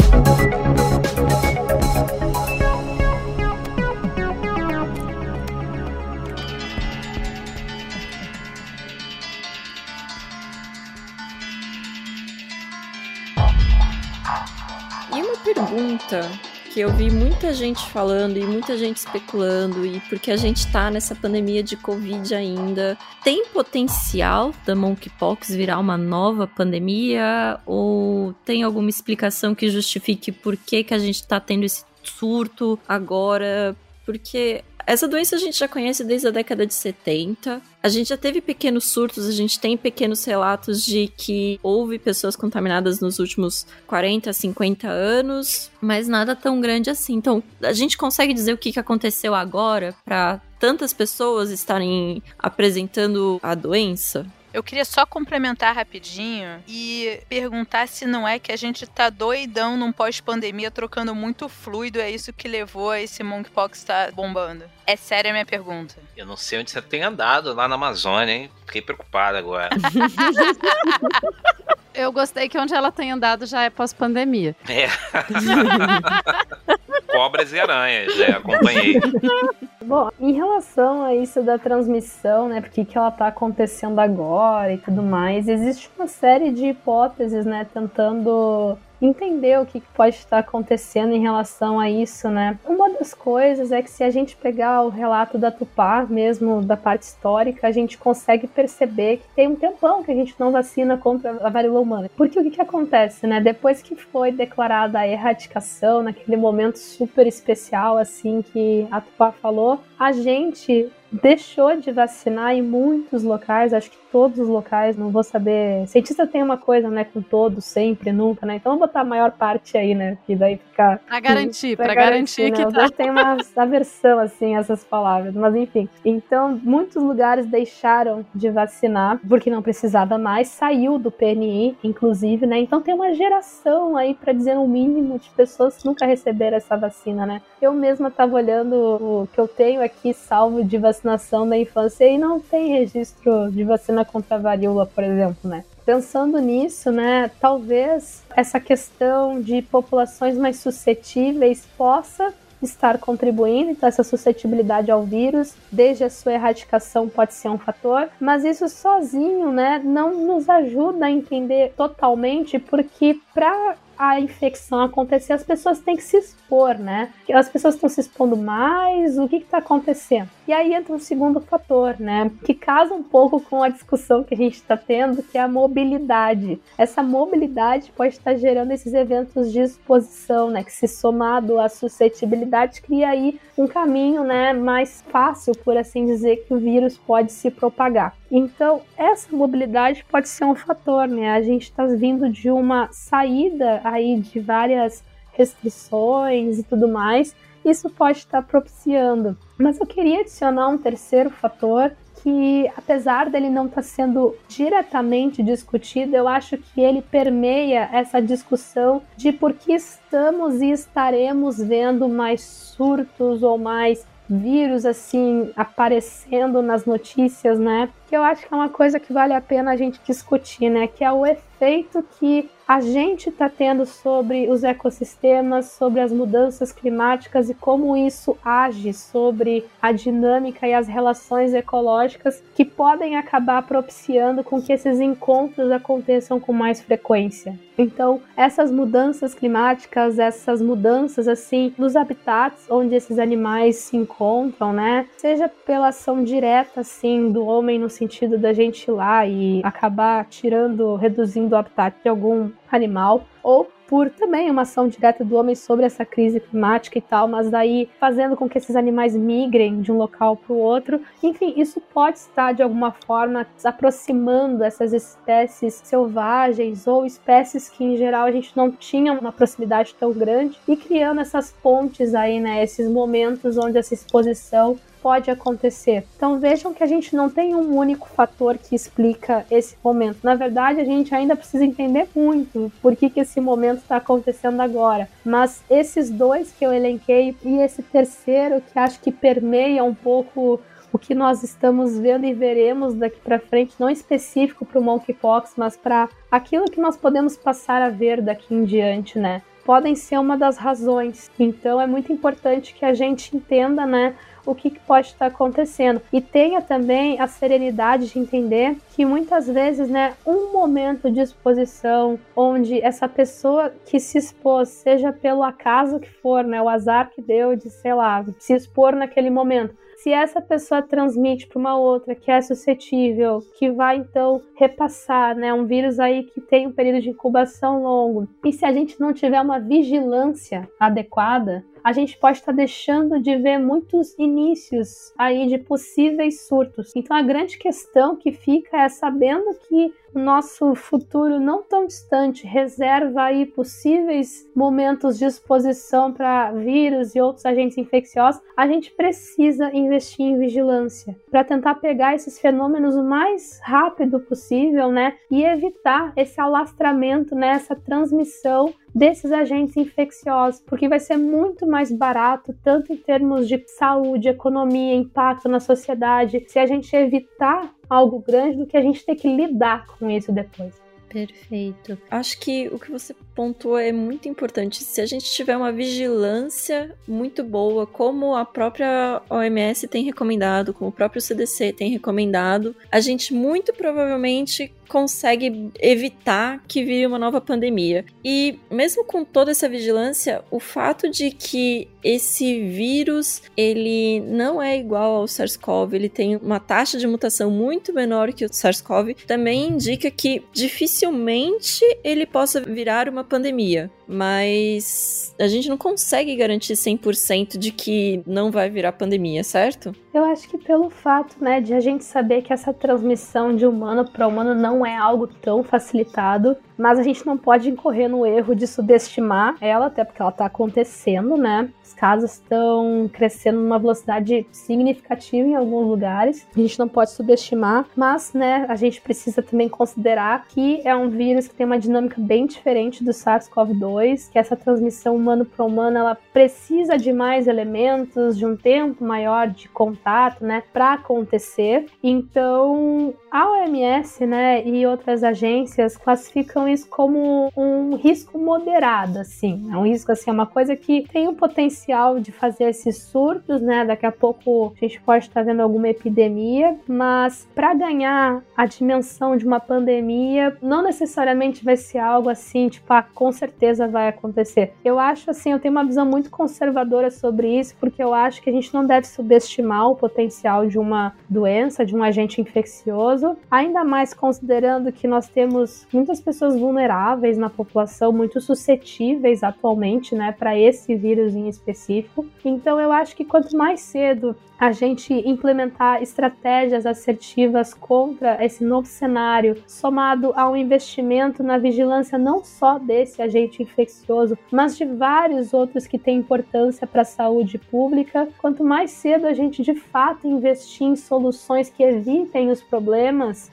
E uma pergunta que eu vi muita gente falando e muita gente especulando, e porque a gente tá nessa pandemia de Covid ainda, tem potencial da monkeypox virar uma nova pandemia? Ou tem alguma explicação que justifique por que, que a gente tá tendo esse surto agora? Porque essa doença a gente já conhece desde a década de 70. A gente já teve pequenos surtos, a gente tem pequenos relatos de que houve pessoas contaminadas nos últimos 40, 50 anos, mas nada tão grande assim. Então, a gente consegue dizer o que aconteceu agora para tantas pessoas estarem apresentando a doença? Eu queria só complementar rapidinho e perguntar se não é que a gente tá doidão num pós-pandemia trocando muito fluido, é isso que levou a esse monkeypox estar tá bombando. É séria a minha pergunta. Eu não sei onde você tem andado lá na Amazônia, hein? Fiquei preocupado agora. Eu gostei que onde ela tem andado já é pós-pandemia. É. cobras e aranhas, é, acompanhei. Bom, em relação a isso da transmissão, né, porque que ela tá acontecendo agora e tudo mais, existe uma série de hipóteses, né, tentando entender o que pode estar acontecendo em relação a isso, né? Uma das coisas é que se a gente pegar o relato da Tupá, mesmo da parte histórica, a gente consegue perceber que tem um tempão que a gente não vacina contra a varíola humana. Porque o que, que acontece, né? Depois que foi declarada a erradicação, naquele momento super especial, assim, que a Tupá falou, a gente deixou de vacinar em muitos locais, acho que todos os locais, não vou saber. Cientista tem uma coisa, né, com todos, sempre, nunca, né? Então vou botar a maior parte aí, né? Que daí fica. Pra garantir, pra, pra garantir, garantir que né? tá. Tem uma aversão, assim, a essas palavras, mas enfim. Então, muitos lugares deixaram de vacinar porque não precisava mais, saiu do PNI, inclusive, né? Então tem uma geração aí, para dizer o mínimo, de pessoas que nunca receberam essa vacina, né? Eu mesma tava olhando o que eu tenho aqui salvo de vacinação da infância e não tem registro de vacina contra a varíola, por exemplo, né? Pensando nisso, né, talvez essa questão de populações mais suscetíveis possa estar contribuindo, então essa suscetibilidade ao vírus, desde a sua erradicação pode ser um fator, mas isso sozinho, né, não nos ajuda a entender totalmente, porque para a infecção acontecer, as pessoas têm que se expor, né? As pessoas estão se expondo mais, o que está acontecendo? E aí entra um segundo fator, né? Que casa um pouco com a discussão que a gente está tendo, que é a mobilidade. Essa mobilidade pode estar gerando esses eventos de exposição, né? Que se somado à suscetibilidade cria aí um caminho, né? Mais fácil, por assim dizer, que o vírus pode se propagar. Então, essa mobilidade pode ser um fator, né? A gente está vindo de uma saída aí de várias restrições e tudo mais. Isso pode estar propiciando. Mas eu queria adicionar um terceiro fator que, apesar dele não estar tá sendo diretamente discutido, eu acho que ele permeia essa discussão de por que estamos e estaremos vendo mais surtos ou mais vírus assim aparecendo nas notícias, né? Que eu acho que é uma coisa que vale a pena a gente discutir, né? Que é o efeito que a gente está tendo sobre os ecossistemas, sobre as mudanças climáticas e como isso age sobre a dinâmica e as relações ecológicas que podem acabar propiciando com que esses encontros aconteçam com mais frequência. Então, essas mudanças climáticas, essas mudanças assim nos habitats onde esses animais se encontram, né? Seja pela ação direta assim do homem no sentido da gente ir lá e acabar tirando, reduzindo o habitat de algum animal, ou por também uma ação direta do homem sobre essa crise climática e tal, mas daí fazendo com que esses animais migrem de um local para o outro. Enfim, isso pode estar de alguma forma aproximando essas espécies selvagens ou espécies que em geral a gente não tinha uma proximidade tão grande e criando essas pontes aí, né, esses momentos onde essa exposição pode acontecer. Então vejam que a gente não tem um único fator que explica esse momento. Na verdade, a gente ainda precisa entender muito por que, que esse momento está acontecendo agora. Mas esses dois que eu elenquei e esse terceiro que acho que permeia um pouco o que nós estamos vendo e veremos daqui para frente, não específico para o monkeypox, mas para aquilo que nós podemos passar a ver daqui em diante, né? Podem ser uma das razões. Então é muito importante que a gente entenda, né, o que, que pode estar acontecendo. E tenha também a serenidade de entender que muitas vezes, né, um momento de exposição onde essa pessoa que se expôs, seja pelo acaso que for, né, o azar que deu de, sei lá, se expor naquele momento, se essa pessoa transmite para uma outra que é suscetível, que vai então repassar, né, um vírus aí que tem um período de incubação longo, e se a gente não tiver uma vigilância adequada, a gente pode estar tá deixando de ver muitos inícios aí de possíveis surtos. Então a grande questão que fica é sabendo que nosso futuro não tão distante reserva aí possíveis momentos de exposição para vírus e outros agentes infecciosos, a gente precisa investir em vigilância para tentar pegar esses fenômenos o mais rápido possível, né, e evitar esse alastramento, né, transmissão desses agentes infecciosos, porque vai ser muito mais barato, tanto em termos de saúde, economia, impacto na sociedade, se a gente evitar algo grande do que a gente ter que lidar com isso depois. Perfeito. Acho que o que você pontuou é muito importante. Se a gente tiver uma vigilância muito boa, como a própria OMS tem recomendado, como o próprio CDC tem recomendado, a gente muito provavelmente consegue evitar que vire uma nova pandemia. E mesmo com toda essa vigilância, o fato de que esse vírus ele não é igual ao SARS-CoV, ele tem uma taxa de mutação muito menor que o SARS-CoV, também indica que dificilmente ele possa virar uma pandemia. Mas a gente não consegue garantir 100% de que não vai virar pandemia, certo? Eu acho que pelo fato, né, de a gente saber que essa transmissão de humano para humano não é algo tão facilitado, mas a gente não pode incorrer no erro de subestimar ela, até porque ela está acontecendo, né? Os casos estão crescendo numa velocidade significativa em alguns lugares. A gente não pode subestimar, mas, né, a gente precisa também considerar que é um vírus que tem uma dinâmica bem diferente do SARS-CoV-2, que essa transmissão humano para humano, ela precisa de mais elementos, de um tempo maior de contato, né, para acontecer. Então, a OMS, né, e outras agências classificam isso como um risco moderado, assim. É um risco, assim, é uma coisa que tem o potencial de fazer esses surtos, né? Daqui a pouco a gente pode estar vendo alguma epidemia, mas para ganhar a dimensão de uma pandemia, não necessariamente vai ser algo assim, tipo, ah, com certeza vai acontecer. Eu acho, assim, eu tenho uma visão muito conservadora sobre isso, porque eu acho que a gente não deve subestimar o potencial de uma doença, de um agente infeccioso, ainda mais considerando que nós temos muitas pessoas vulneráveis na população, muito suscetíveis atualmente, né, para esse vírus em específico. Então eu acho que quanto mais cedo a gente implementar estratégias assertivas contra esse novo cenário, somado ao investimento na vigilância não só desse agente infeccioso, mas de vários outros que têm importância para a saúde pública, quanto mais cedo a gente de fato investir em soluções que evitem os problemas,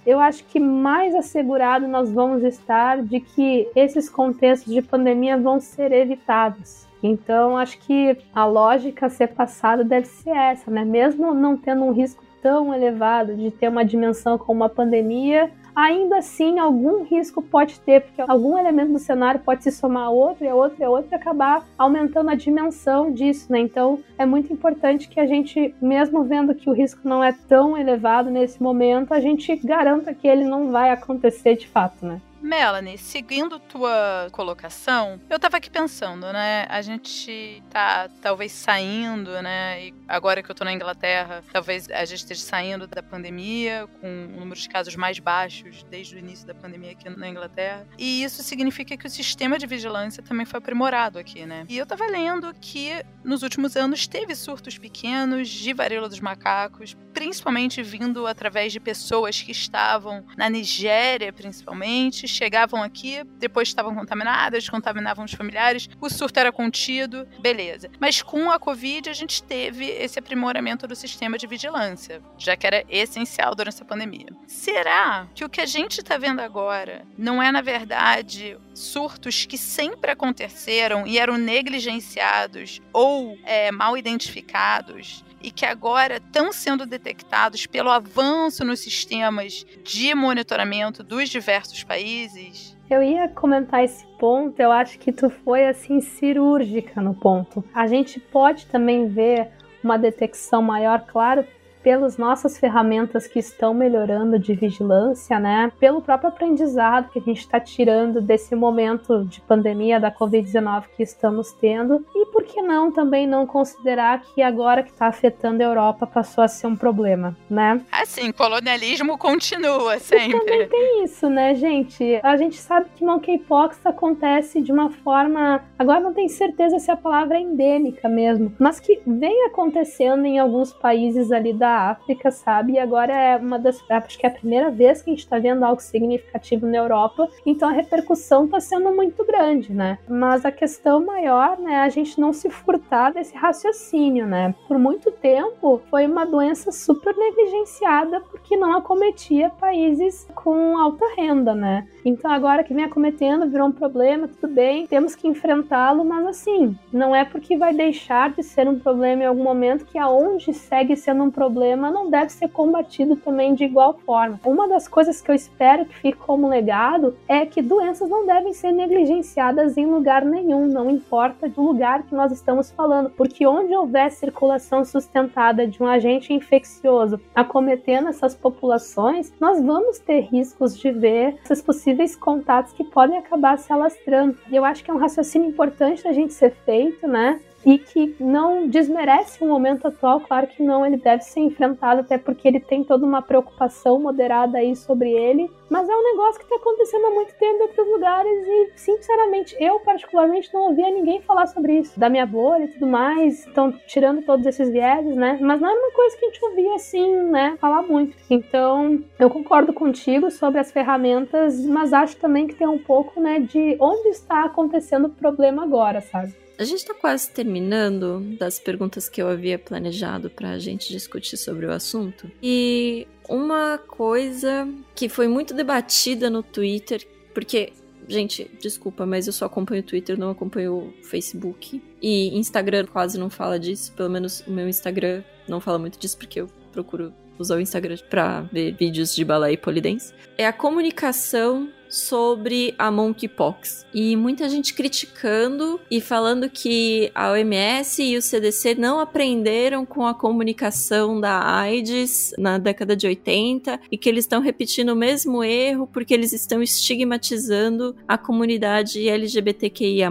eu acho que mais assegurado nós vamos estar de que esses contextos de pandemia vão ser evitados. Então, acho que a lógica a ser passada deve ser essa, né? Mesmo não tendo um risco tão elevado de ter uma dimensão como uma pandemia, ainda assim algum risco pode ter, porque algum elemento do cenário pode se somar a outro, e a outro, e a outro, e acabar aumentando a dimensão disso, né? Então é muito importante que a gente, mesmo vendo que o risco não é tão elevado nesse momento, a gente garanta que ele não vai acontecer de fato, né? Melanie, seguindo tua colocação, eu tava aqui pensando, né? A gente tá talvez saindo, né? E agora que eu tô na Inglaterra, talvez a gente esteja saindo da pandemia com um número de casos mais baixos desde o início da pandemia aqui na Inglaterra. E isso significa que o sistema de vigilância também foi aprimorado aqui, né? E eu tava lendo que nos últimos anos teve surtos pequenos de varíola dos macacos, principalmente vindo através de pessoas que estavam na Nigéria, principalmente, chegavam aqui, depois estavam contaminadas, contaminavam os familiares, o surto era contido, beleza. Mas com a Covid, a gente teve esse aprimoramento do sistema de vigilância, já que era essencial durante essa pandemia. Será que o que a gente está vendo agora não é, na verdade, surtos que sempre aconteceram e eram negligenciados ou é, mal identificados e que agora estão sendo detectados pelo avanço nos sistemas de monitoramento dos diversos países? Eu ia comentar esse ponto, eu acho que tu foi assim cirúrgica no ponto. A gente pode também ver uma detecção maior, claro, pelas nossas ferramentas que estão melhorando de vigilância, né? Pelo próprio aprendizado que a gente está tirando desse momento de pandemia da Covid-19 que estamos tendo. E por que não também não considerar que agora que está afetando a Europa passou a ser um problema, né? Assim, colonialismo continua sempre. E também tem isso, né, gente? A gente sabe que monkeypox acontece de uma forma. Agora não tenho certeza se a palavra é endêmica mesmo, mas que vem acontecendo em alguns países ali da África, sabe? E agora é uma das. Acho que é a primeira vez que a gente está vendo algo significativo na Europa, então a repercussão está sendo muito grande, né? Mas a questão maior, né, é a gente não se furtar desse raciocínio, né? Por muito tempo foi uma doença super negligenciada porque não acometia países com alta renda, né? Então agora que vem acometendo virou um problema, tudo bem, temos que enfrentá-lo, mas assim, não é porque vai deixar de ser um problema em algum momento que aonde segue sendo um problema problema não deve ser combatido também de igual forma. Uma das coisas que eu espero que fique como legado é que doenças não devem ser negligenciadas em lugar nenhum, não importa do lugar que nós estamos falando, porque onde houver circulação sustentada de um agente infeccioso acometendo essas populações, nós vamos ter riscos de ver esses possíveis contatos que podem acabar se alastrando. E eu acho que é um raciocínio importante da gente ser feito, né? E que não desmerece o momento atual, claro que não, ele deve ser enfrentado, até porque ele tem toda uma preocupação moderada aí sobre ele, mas é um negócio que está acontecendo há muito tempo em outros lugares e, sinceramente, eu particularmente não ouvia ninguém falar sobre isso, da minha bolha e tudo mais, estão tirando todos esses vieses, né, mas não era uma coisa que a gente ouvia assim, né, falar muito. Então, eu concordo contigo sobre as ferramentas, mas acho também que tem um pouco, né, de onde está acontecendo o problema agora, sabe? A gente está quase terminando das perguntas que eu havia planejado para a gente discutir sobre o assunto. E uma coisa que foi muito debatida no Twitter, porque, gente, desculpa, mas eu só acompanho o Twitter, não acompanho o Facebook. E Instagram quase não fala disso, pelo menos o meu Instagram não fala muito disso, porque eu procuro usar o Instagram para ver vídeos de balé e polidense. É a comunicação sobre a monkeypox. E muita gente criticando e falando que a OMS e o CDC não aprenderam com a comunicação da AIDS na década de 80 e que eles estão repetindo o mesmo erro porque eles estão estigmatizando a comunidade LGBTQIA+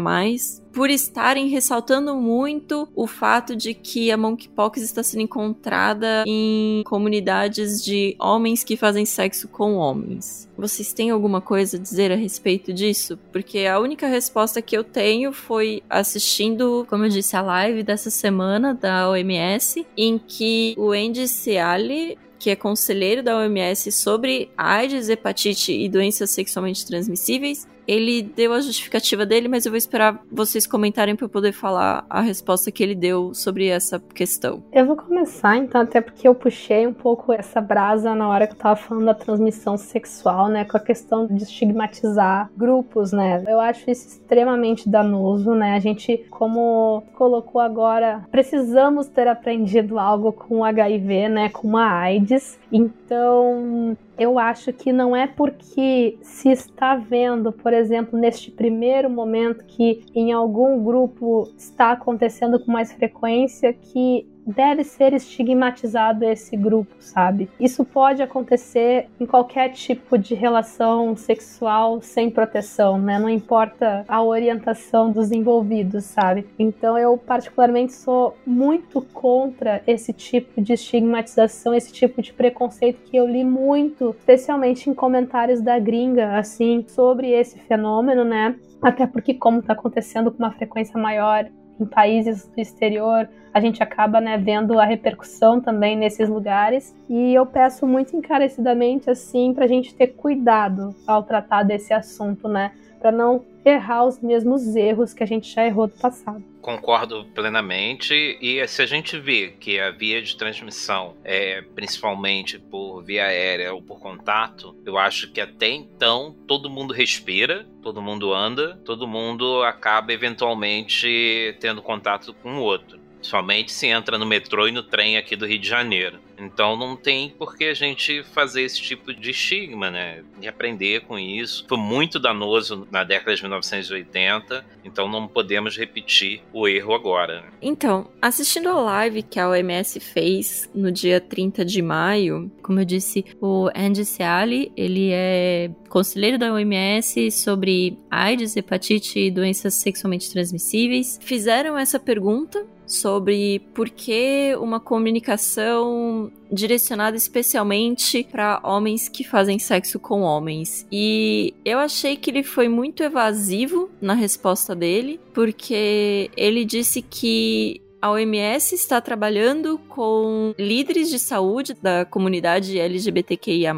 por estarem ressaltando muito o fato de que a monkeypox está sendo encontrada em comunidades de homens que fazem sexo com homens. Vocês têm alguma coisa a dizer a respeito disso? Porque a única resposta que eu tenho foi assistindo, como eu disse, a live dessa semana da OMS, em que o Andy Seale que é conselheiro da OMS sobre AIDS, hepatite e doenças sexualmente transmissíveis, ele deu a justificativa dele, mas eu vou esperar vocês comentarem para eu poder falar a resposta que ele deu sobre essa questão. Eu vou começar então, até porque eu puxei um pouco essa brasa na hora que eu tava falando da transmissão sexual, né, com a questão de estigmatizar grupos, né? Eu acho isso extremamente danoso, né? A gente, como colocou agora, precisamos ter aprendido algo com HIV, né, com a AIDS. Então, eu acho que não é porque se está vendo, por exemplo, neste primeiro momento que em algum grupo está acontecendo com mais frequência que deve ser estigmatizado esse grupo, sabe? Isso pode acontecer em qualquer tipo de relação sexual sem proteção, né? Não importa a orientação dos envolvidos, sabe? Então eu particularmente sou muito contra esse tipo de estigmatização, esse tipo de preconceito que eu li muito, especialmente em comentários da gringa, assim, sobre esse fenômeno, né? Até porque como está acontecendo com uma frequência maior em países do exterior, a gente acaba né, vendo a repercussão também nesses lugares. E eu peço muito encarecidamente assim para a gente ter cuidado ao tratar desse assunto, né? Para não errar os mesmos erros que a gente já errou do passado. Concordo plenamente. E se a gente vê que a via de transmissão é principalmente por via aérea ou por contato, eu acho que até então todo mundo respira, todo mundo anda, todo mundo acaba eventualmente tendo contato com o outro. Somente se entra no metrô e no trem aqui do Rio de Janeiro. Então não tem por que a gente fazer esse tipo de estigma, né? De aprender com isso. Foi muito danoso na década de 1980, então não podemos repetir o erro agora. Então, assistindo a live que a OMS fez no dia 30 de maio, como eu disse, o Andy Seale, ele é conselheiro da OMS sobre AIDS, hepatite e doenças sexualmente transmissíveis. Fizeram essa pergunta sobre por que uma comunicação direcionada especialmente para homens que fazem sexo com homens. E eu achei que ele foi muito evasivo na resposta dele, porque ele disse que a OMS está trabalhando com líderes de saúde da comunidade LGBTQIA,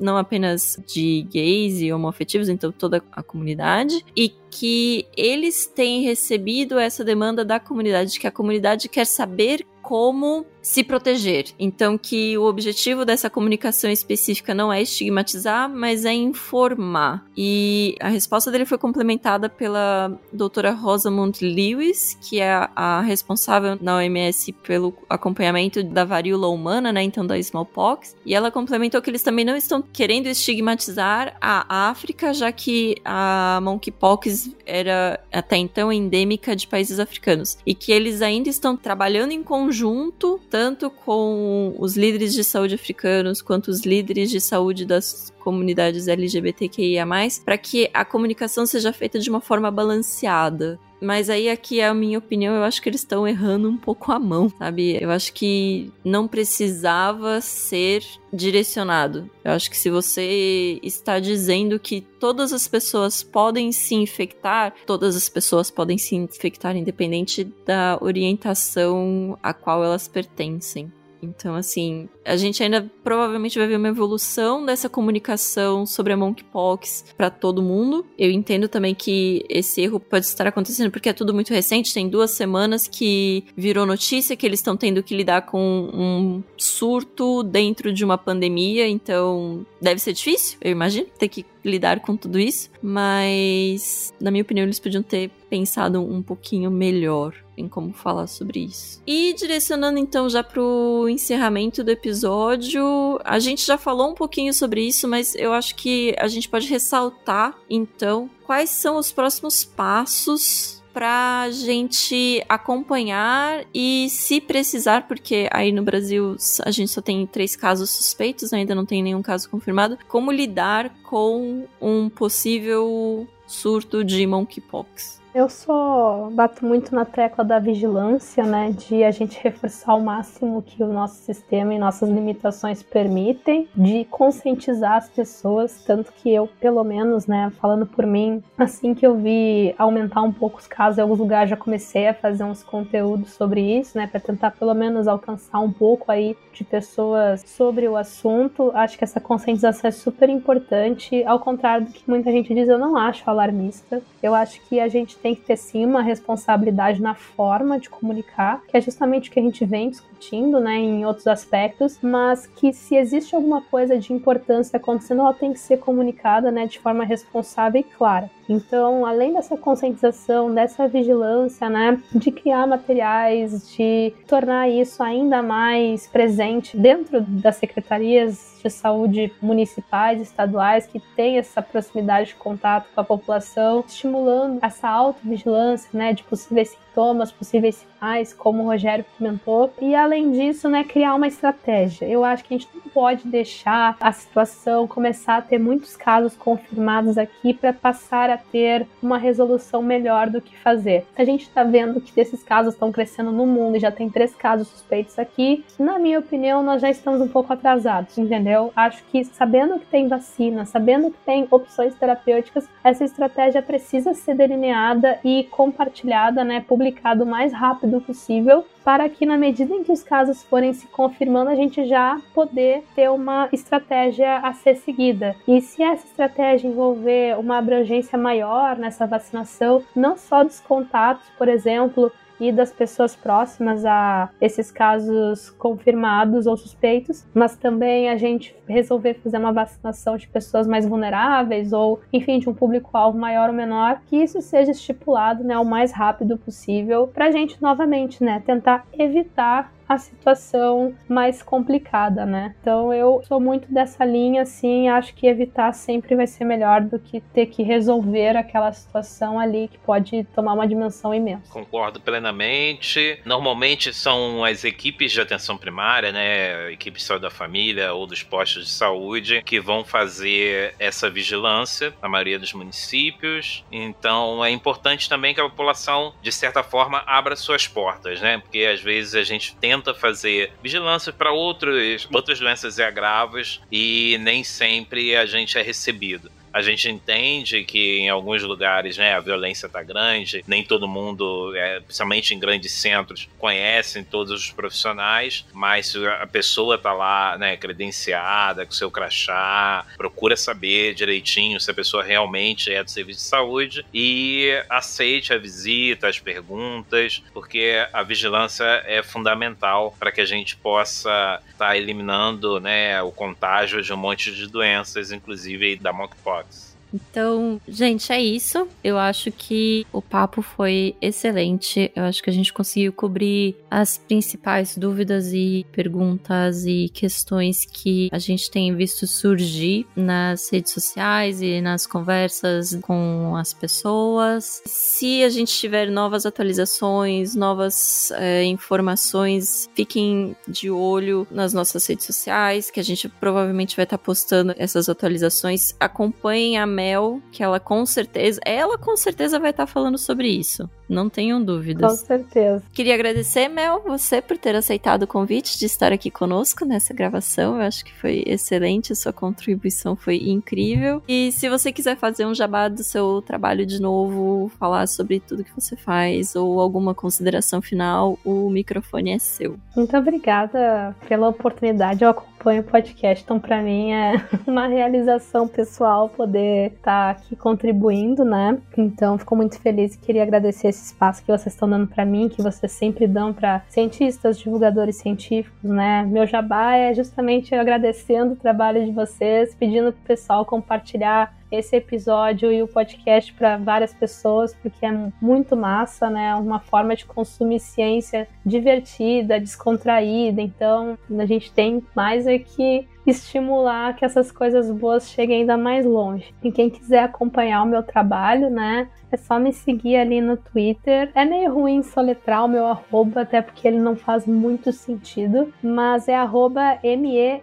não apenas de gays e homoafetivos, então toda a comunidade, e que eles têm recebido essa demanda da comunidade, que a comunidade quer saber como se proteger. Então, que o objetivo dessa comunicação específica não é estigmatizar, mas é informar. E a resposta dele foi complementada pela doutora Rosamund Lewis, que é a responsável na OMS pelo acompanhamento da varíola humana, né? Então, da smallpox. E ela complementou que eles também não estão querendo estigmatizar a África, já que a monkeypox era até então endêmica de países africanos. E que eles ainda estão trabalhando em conjunto tanto com os líderes de saúde africanos quanto os líderes de saúde das comunidades LGBTQIA+, para que a comunicação seja feita de uma forma balanceada. Mas aí aqui é a minha opinião, eu acho que eles estão errando um pouco a mão, sabe? Eu acho que não precisava ser direcionado. Eu acho que se você está dizendo que todas as pessoas podem se infectar, todas as pessoas podem se infectar independente da orientação a qual elas pertencem. Então, assim, a gente ainda provavelmente vai ver uma evolução dessa comunicação sobre a monkeypox para todo mundo. Eu entendo também que esse erro pode estar acontecendo porque é tudo muito recente, tem duas semanas que virou notícia que eles estão tendo que lidar com um surto dentro de uma pandemia, então deve ser difícil, eu imagino, ter que lidar com tudo isso, mas na minha opinião eles podiam ter pensado um pouquinho melhor em como falar sobre isso. E direcionando então já pro encerramento do episódio, a gente já falou um pouquinho sobre isso, mas eu acho que a gente pode ressaltar então quais são os próximos passos pra gente acompanhar e se precisar, porque aí no Brasil a gente só tem três casos suspeitos, ainda não tem nenhum caso confirmado, como lidar com um possível surto de monkeypox. Eu só bato muito na tecla da vigilância, né? De a gente reforçar ao máximo que o nosso sistema e nossas limitações permitem, de conscientizar as pessoas, tanto que eu, pelo menos, né, falando por mim, assim que eu vi aumentar um pouco os casos em alguns lugares, já comecei a fazer uns conteúdos sobre isso, né? Para tentar pelo menos alcançar um pouco aí de pessoas sobre o assunto. Acho que essa conscientização é super importante, ao contrário do que muita gente diz, eu não acho alarmista. Eu acho que a gente tem que ter sim uma responsabilidade na forma de comunicar, que é justamente o que a gente vem discutindo, né, em outros aspectos, mas que se existe alguma coisa de importância acontecendo, ela tem que ser comunicada, né, de forma responsável e clara. Então, além dessa conscientização, dessa vigilância, né, de criar materiais, de tornar isso ainda mais presente dentro das secretarias de saúde municipais, estaduais, que têm essa proximidade de contato com a população, estimulando essa autovigilância, né, de possíveis sintomas, possíveis sinais, como o Rogério comentou. E além disso, né, criar uma estratégia. Eu acho que a gente não pode deixar a situação começar a ter muitos casos confirmados aqui para passar a ter uma resolução melhor do que fazer. A gente está vendo que esses casos estão crescendo no mundo e já tem três casos suspeitos aqui. Na minha opinião, nós já estamos um pouco atrasados, entendeu? Acho que sabendo que tem vacina, sabendo que tem opções terapêuticas, essa estratégia precisa ser delineada e compartilhada, né, publicado o mais rápido possível, para que na medida em que os casos forem se confirmando, a gente já poder ter uma estratégia a ser seguida. E se essa estratégia envolver uma abrangência maior nessa vacinação, não só dos contatos, por exemplo, e das pessoas próximas a esses casos confirmados ou suspeitos, mas também a gente resolver fazer uma vacinação de pessoas mais vulneráveis ou, enfim, de um público-alvo maior ou menor, que isso seja estipulado, né, o mais rápido possível, para a gente novamente, né, tentar evitar a situação mais complicada, né? Então eu sou muito dessa linha, assim, acho que evitar sempre vai ser melhor do que ter que resolver aquela situação ali que pode tomar uma dimensão imensa. Concordo plenamente. Normalmente são as equipes de atenção primária, né? Equipes saúde da família ou dos postos de saúde que vão fazer essa vigilância na maioria dos municípios. Então é importante também que a população, de certa forma, abra suas portas, né? Porque às vezes a gente tenta tenta fazer vigilância para outras doenças e agravos e nem sempre a gente é recebido. A gente entende que em alguns lugares, né, a violência tá grande, nem todo mundo, é, principalmente em grandes centros, conhecem todos os profissionais, mas se a pessoa tá lá, né, credenciada, com seu crachá, procura saber direitinho se a pessoa realmente é do serviço de saúde e aceite a visita, as perguntas, porque a vigilância é fundamental para que a gente possa estar tá eliminando, né, o contágio de um monte de doenças, inclusive da monkeypox. Então, gente, é isso. Eu acho que o papo foi excelente. Eu acho que a gente conseguiu cobrir as principais dúvidas e perguntas e questões que a gente tem visto surgir nas redes sociais e nas conversas com as pessoas. Se a gente tiver novas atualizações, novas é, informações, fiquem de olho nas nossas redes sociais, que a gente provavelmente vai estar postando essas atualizações. Acompanhem a Mel, que ela com certeza, ela com certeza vai estar falando sobre isso. Não tenham dúvidas. Com certeza. Queria agradecer, Mel, você por ter aceitado o convite de estar aqui conosco nessa gravação. Eu acho que foi excelente, a sua contribuição foi incrível. E se você quiser fazer um jabá do seu trabalho de novo, falar sobre tudo que você faz ou alguma consideração final, o microfone é seu. Muito obrigada pela oportunidade. Eu acompanho o podcast, então para mim é uma realização pessoal poder estar aqui contribuindo, né? Então fico muito feliz e queria agradecer esse espaço que vocês estão dando para mim, que vocês sempre dão para cientistas, divulgadores científicos, né? Meu jabá é justamente agradecendo o trabalho de vocês, pedindo pro pessoal compartilhar esse episódio e o podcast para várias pessoas, porque é muito massa, né? É uma forma de consumir ciência divertida, descontraída. Então, a gente tem mais é que estimular que essas coisas boas cheguem ainda mais longe. E quem quiser acompanhar o meu trabalho, né? É só me seguir ali no Twitter. É meio ruim soletrar o meu arroba, até porque ele não faz muito sentido. Mas é arroba M-E-L-L-Z-I-L-A-N-D,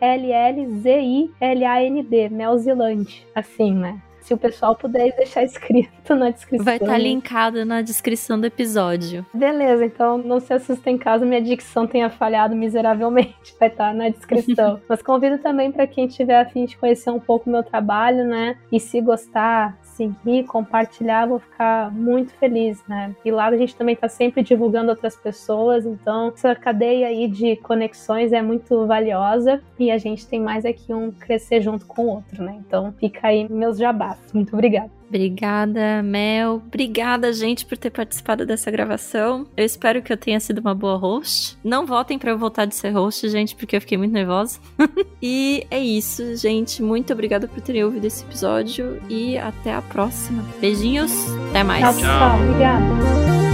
Melzilante. Assim, né? Se o pessoal puder deixar escrito na descrição. Vai estar linkado na descrição do episódio. Beleza, então não se assustem caso minha dicção tenha falhado miseravelmente. Vai estar na descrição. Mas convido também para quem tiver a fim de conhecer um pouco o meu trabalho, né? E se gostar, seguir, compartilhar, vou ficar muito feliz, né? E lá a gente também está sempre divulgando outras pessoas, então essa cadeia aí de conexões é muito valiosa e a gente tem mais aqui um crescer junto com o outro, né? Então fica aí meus jabás. Muito obrigada. Obrigada, Mel. Obrigada, gente, por ter participado dessa gravação. Eu espero que eu tenha sido uma boa host. Não votem para eu voltar de ser host, gente, porque eu fiquei muito nervosa. e é isso, gente. Muito obrigada por terem ouvido esse episódio e até a próxima. Beijinhos, até mais. Tchau, tchau. Obrigada.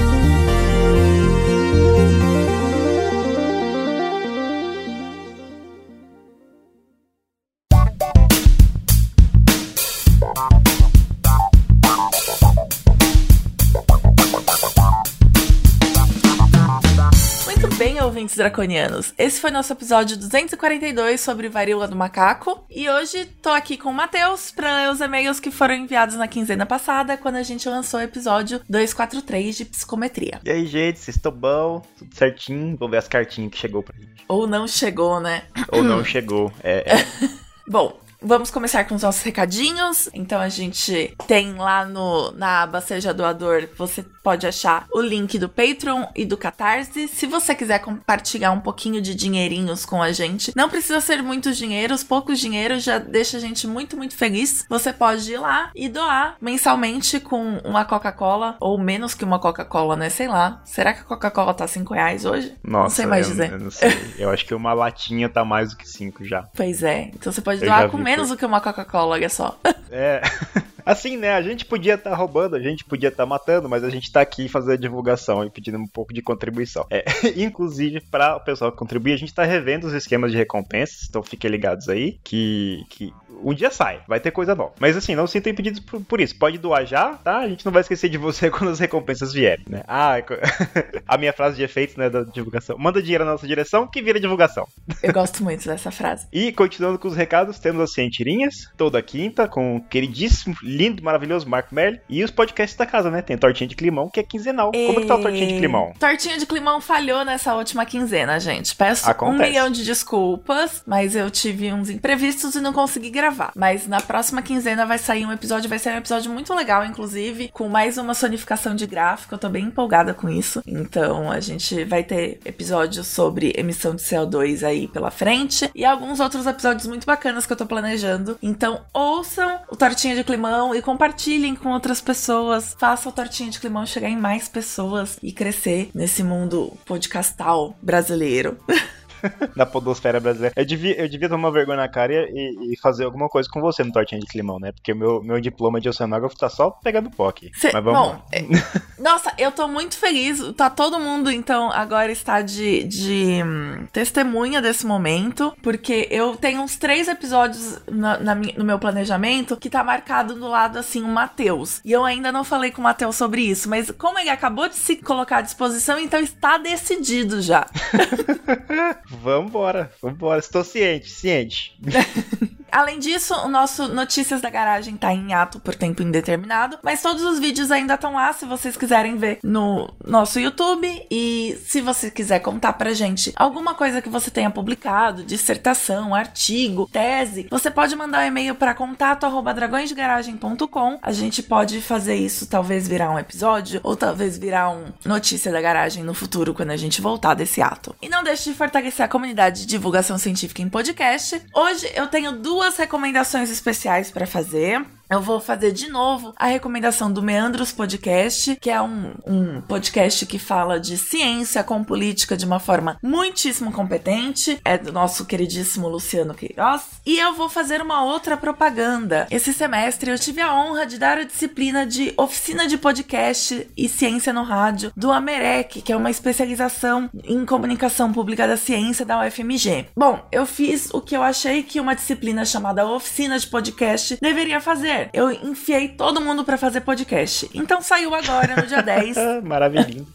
Ouvintes draconianos. Esse foi nosso episódio 242 sobre varíola do macaco. E hoje tô aqui com o Matheus para ler os e-mails que foram enviados na quinzena passada, quando a gente lançou o episódio 243 de psicometria. E aí, gente, vocês estão bom? Tudo certinho? Vamos ver as cartinhas que chegou pra gente. Ou não chegou, né? Ou não chegou. É, é. Bom, Vamos começar com os nossos recadinhos. Então a gente tem lá no, na aba Seja Doador, você pode achar o link do Patreon e do Catarse. Se você quiser compartilhar um pouquinho de dinheirinhos com a gente, não precisa ser muitos dinheiros, poucos dinheiros já deixa a gente muito, muito feliz. Você pode ir lá e doar mensalmente com uma Coca-Cola, ou menos que uma Coca-Cola, né? Sei lá. Será que a Coca-Cola tá 5 reais hoje? Nossa, não sei mais eu, dizer. Eu não sei. Eu acho que uma latinha tá mais do que 5 já. Pois é. Então você pode Eu doar com menos do que uma Coca-Cola, olha só. É. Assim, né? A gente podia estar roubando, a gente podia estar matando, mas a gente tá aqui fazendo a divulgação e pedindo um pouco de contribuição. É, inclusive, para o pessoal contribuir, a gente tá revendo os esquemas de recompensas, então fiquem ligados aí que, que um dia sai, vai ter coisa nova. Mas assim, não se sentem impedidos por, por isso. Pode doar já, tá? A gente não vai esquecer de você quando as recompensas vierem, né? Ah, a minha frase de efeitos, né, da divulgação. Manda dinheiro na nossa direção que vira divulgação. Eu gosto muito dessa frase. E continuando com os recados, temos as cientirinhas, toda quinta, com o queridíssimo lindo, maravilhoso Marco Merli. E os podcasts da casa, né? Tem Tortinha de Climão, que é quinzenal. Como que tá o Tortinha de Climão? Tortinha de climão falhou nessa última quinzena, gente. Peço um Acontece. milhão de desculpas, mas eu tive uns imprevistos e não consegui gravar. Mas na próxima quinzena vai sair um episódio, vai ser um episódio muito legal, inclusive, com mais uma sonificação de gráfico. Eu tô bem empolgada com isso. Então a gente vai ter episódios sobre emissão de CO2 aí pela frente e alguns outros episódios muito bacanas que eu tô planejando. Então ouçam o Tortinha de Climão e compartilhem com outras pessoas. Faça o Tortinha de Climão chegar em mais pessoas e crescer nesse mundo podcastal brasileiro. Na podosfera brasileira. Eu devia, eu devia tomar vergonha na cara e, e fazer alguma coisa com você no Tortinha de Climão, né? Porque o meu, meu diploma de oceanógrafo tá só pegando pó aqui. Cê- Mas vamos bom, lá. é- nossa, eu tô muito feliz. Tá todo mundo, então, agora está de, de hum, testemunha desse momento, porque eu tenho uns três episódios na, na no meu planejamento que tá marcado do lado, assim, o Matheus. E eu ainda não falei com o Matheus sobre isso, mas como ele acabou de se colocar à disposição, então está decidido já. Vambora, vambora. Estou ciente, ciente. Além disso, o nosso Notícias da Garagem tá em ato por tempo indeterminado, mas todos os vídeos ainda estão lá se vocês quiserem ver no nosso YouTube. E se você quiser contar pra gente alguma coisa que você tenha publicado, dissertação, artigo, tese, você pode mandar um e-mail para contato@dragõesdegaragem.com. A gente pode fazer isso talvez virar um episódio ou talvez virar um Notícia da Garagem no futuro quando a gente voltar desse ato. E não deixe de fortalecer a comunidade de divulgação científica em podcast. Hoje eu tenho duas recomendações especiais para fazer. Eu vou fazer de novo a recomendação do Meandros Podcast, que é um, um podcast que fala de ciência com política de uma forma muitíssimo competente. É do nosso queridíssimo Luciano Queiroz. E eu vou fazer uma outra propaganda. Esse semestre eu tive a honra de dar a disciplina de oficina de podcast e ciência no rádio do Amerec, que é uma especialização em comunicação pública da ciência da UFMG. Bom, eu fiz o que eu achei que uma disciplina chamada oficina de podcast deveria fazer. Eu enfiei todo mundo pra fazer podcast. Então saiu agora, no dia 10, Maravilhinho.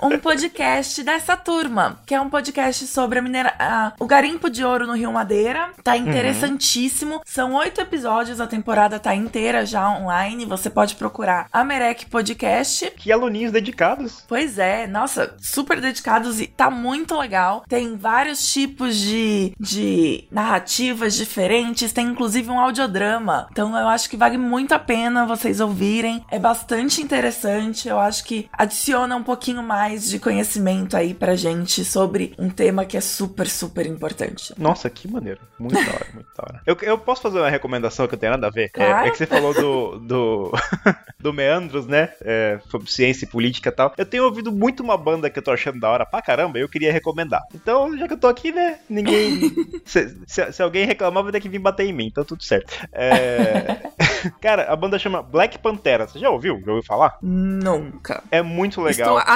Um podcast dessa turma, que é um podcast sobre a minera... a- o garimpo de ouro no Rio Madeira. Tá interessantíssimo. São oito episódios, a temporada tá inteira já online. Você pode procurar Amerec Podcast. Que aluninhos dedicados. Pois é, nossa, super dedicados e tá muito legal. Tem vários tipos de, de narrativas diferentes, tem inclusive um audiodrama. Então eu acho que vale muito a pena vocês ouvirem. É bastante interessante, eu acho que adiciona um pouquinho mais de conhecimento aí pra gente sobre um tema que é super, super importante. Nossa, que maneiro. Muito da hora, muito da hora. Eu, eu posso fazer uma recomendação que não tem nada a ver? É- Claro. É, que você falou do, do, do Meandros, né? É, sobre ciência e política e tal. Eu tenho ouvido muito uma banda que eu tô achando da hora pra caramba e eu queria recomendar. Então, já que eu tô aqui, né? Ninguém. se, se- se alguém reclamar, vai ter que vir bater em mim, então tudo certo. É, Cara, a banda chama Black Pantera. Você já ouviu? Já ouviu falar? Nunca. É muito legal. Estou É-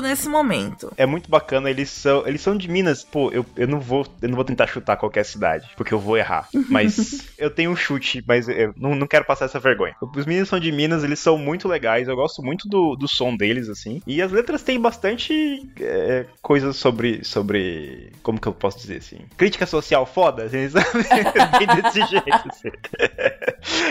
nesse momento. é muito bacana, eles são, eles são de Minas. Pô, eu, eu não vou, eu não vou tentar chutar qualquer cidade, porque eu vou errar. Mas eu tenho um chute, mas eu não, não quero passar essa vergonha. Os meninos são de Minas, eles são muito legais, eu gosto muito do, do som deles, assim. E as letras têm bastante é, coisas sobre, sobre, como que eu posso dizer assim? Crítica social foda, assim, sabe? bem desse jeito, assim.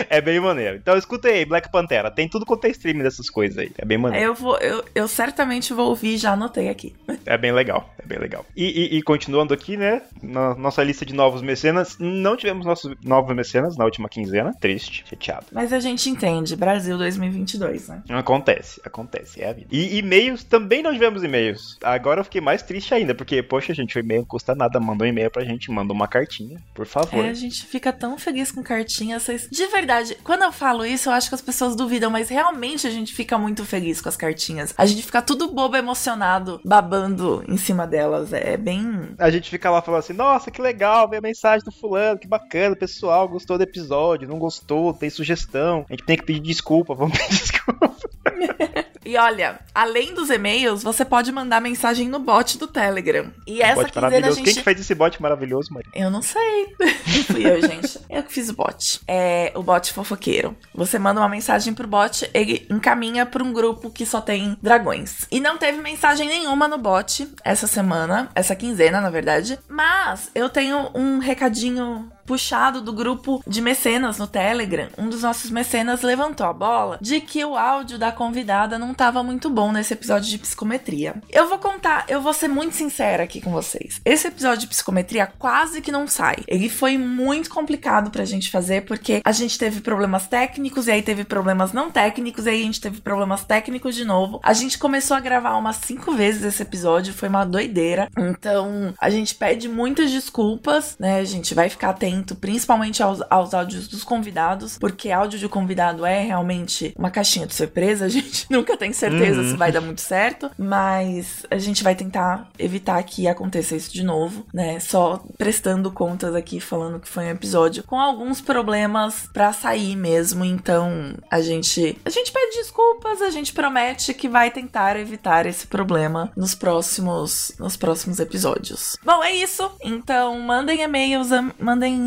É bem maneiro. Então escuta aí, Black Pantera. Tem tudo quanto é streaming dessas coisas aí. É bem maneiro. Eu vou, eu, eu certamente vou ouvir, já anotei aqui. É bem legal, é bem legal. E, e- e continuando aqui, né, na nossa lista de novos mecenas, não tivemos nossos novos mecenas na última quinzena, triste, chateado. Mas a gente entende, Brasil 2022, né? Acontece, acontece, é a vida. E e-mails, também não tivemos e-mails. Agora eu fiquei mais triste ainda, porque, poxa, gente, o e-mail não custa nada, manda um e-mail pra gente, manda uma cartinha, por favor. É, a gente fica tão feliz com cartinhas. Vocês... De verdade, quando eu falo isso, eu acho que as pessoas duvidam, mas realmente a gente fica muito feliz com as cartinhas. A gente fica tudo bobo, emocionado, babando em cima delas. É bem. A gente fica lá falando assim, nossa, que legal, veio a mensagem do fulano, que bacana, pessoal gostou do episódio, não gostou, tem sugestão, a gente tem que pedir desculpa, vamos pedir desculpa. E olha, além dos e-mails, você pode mandar mensagem no bot do Telegram. E essa Bot quinzena a gente. Quem que fez esse bot maravilhoso, Maria? Eu não sei. Fui eu, gente. Eu que fiz o bot. É o bot fofoqueiro. Você manda uma mensagem pro bot, ele encaminha pra um grupo que só tem dragões. E não teve mensagem nenhuma no bot essa semana, essa quinzena, na verdade. Mas eu tenho um recadinho puxado do grupo de mecenas no Telegram. Um dos nossos mecenas levantou a bola de que o áudio da convidada não tava muito bom nesse episódio de psicometria. Eu vou contar, eu vou ser muito sincera aqui com vocês. Esse episódio de psicometria quase que não sai. Ele foi muito complicado pra gente fazer porque a gente teve problemas técnicos e aí teve problemas não técnicos e aí a gente teve problemas técnicos de novo. A gente começou a gravar umas cinco vezes esse episódio, foi uma doideira. Então, a gente pede muitas desculpas, né? A gente vai ficar atento, principalmente aos, aos áudios dos convidados, porque áudio de convidado é realmente uma caixinha de surpresa. A gente nunca tem certeza Uhum. se vai dar muito certo, mas a gente vai tentar evitar que aconteça isso de novo, né? Só prestando contas aqui, falando que foi um episódio com alguns problemas pra sair mesmo. Então, a gente, a gente pede desculpas, a gente promete que vai tentar evitar esse problema nos próximos, nos próximos episódios. Bom, é isso. Então, mandem e-mails, am-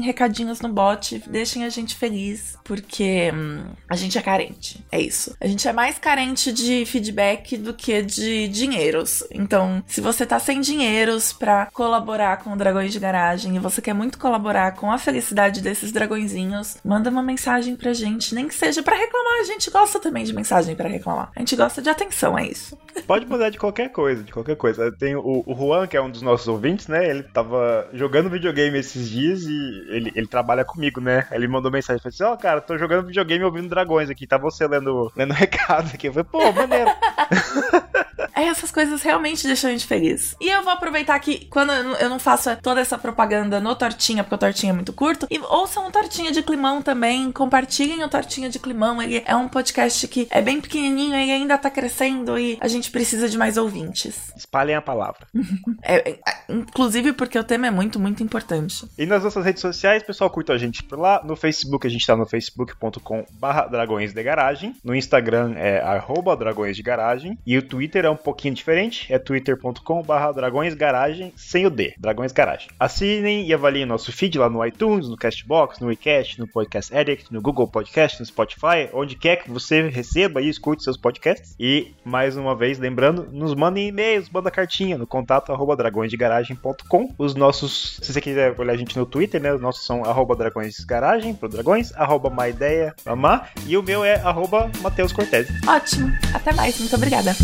recadinhos no bot, deixem a gente feliz, porque hum, a gente é carente. É isso. A gente é mais carente de feedback do que de dinheiros. Então, se você tá sem dinheiros pra colaborar com o Dragões de Garagem e você quer muito colaborar com a felicidade desses dragõezinhos, manda uma mensagem pra gente, nem que seja pra reclamar. A gente gosta também de mensagem pra reclamar. A gente gosta de atenção, é isso. Pode mandar de qualquer coisa, de qualquer coisa. Tem o, o Juan, que é um dos nossos ouvintes, né? Ele tava jogando videogame esses dias e ele, ele trabalha comigo, né? Ele mandou mensagem, falou assim, ó, cara, tô jogando videogame ouvindo dragões aqui, tá você lendo, lendo recado aqui. Eu falei, pô, maneiro. É, essas coisas realmente deixam a gente feliz. E eu vou aproveitar que quando eu não- faço toda essa propaganda no Tortinha, porque o Tortinha é muito curto, e ouçam o Tortinha de Climão também, compartilhem o Tortinha de Climão, ele é um podcast que é bem pequenininho, ele ainda tá crescendo e a gente precisa de mais ouvintes. Espalhem a palavra. É, é, inclusive porque o tema é muito, muito importante. E nas nossas redes sociais, pessoal, curta a gente por lá. No Facebook, a gente tá no facebook.com barra dragões de garagem. No Instagram é arroba dragões de garagem. E o Twitter é um pouquinho diferente, é twitter.com barra dragões garagem, sem o D, dragões garagem. Assinem e avaliem nosso feed lá no iTunes, no Castbox, no WeCast, no Podcast Addict, no Google Podcast, no Spotify, onde quer que você receba e escute seus podcasts. E, mais uma vez, lembrando, nos mandem e-mails, manda cartinha no contato arroba dragõesdegaragem.com. Os nossos, se você quiser olhar a gente no Twitter, né, os nossos são arroba dragõesgaragem, pro dragões, arroba maideia, mamá, e o meu é arroba Matheus Cortez. Ótimo. Até mais. Muito obrigada.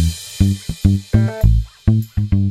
Música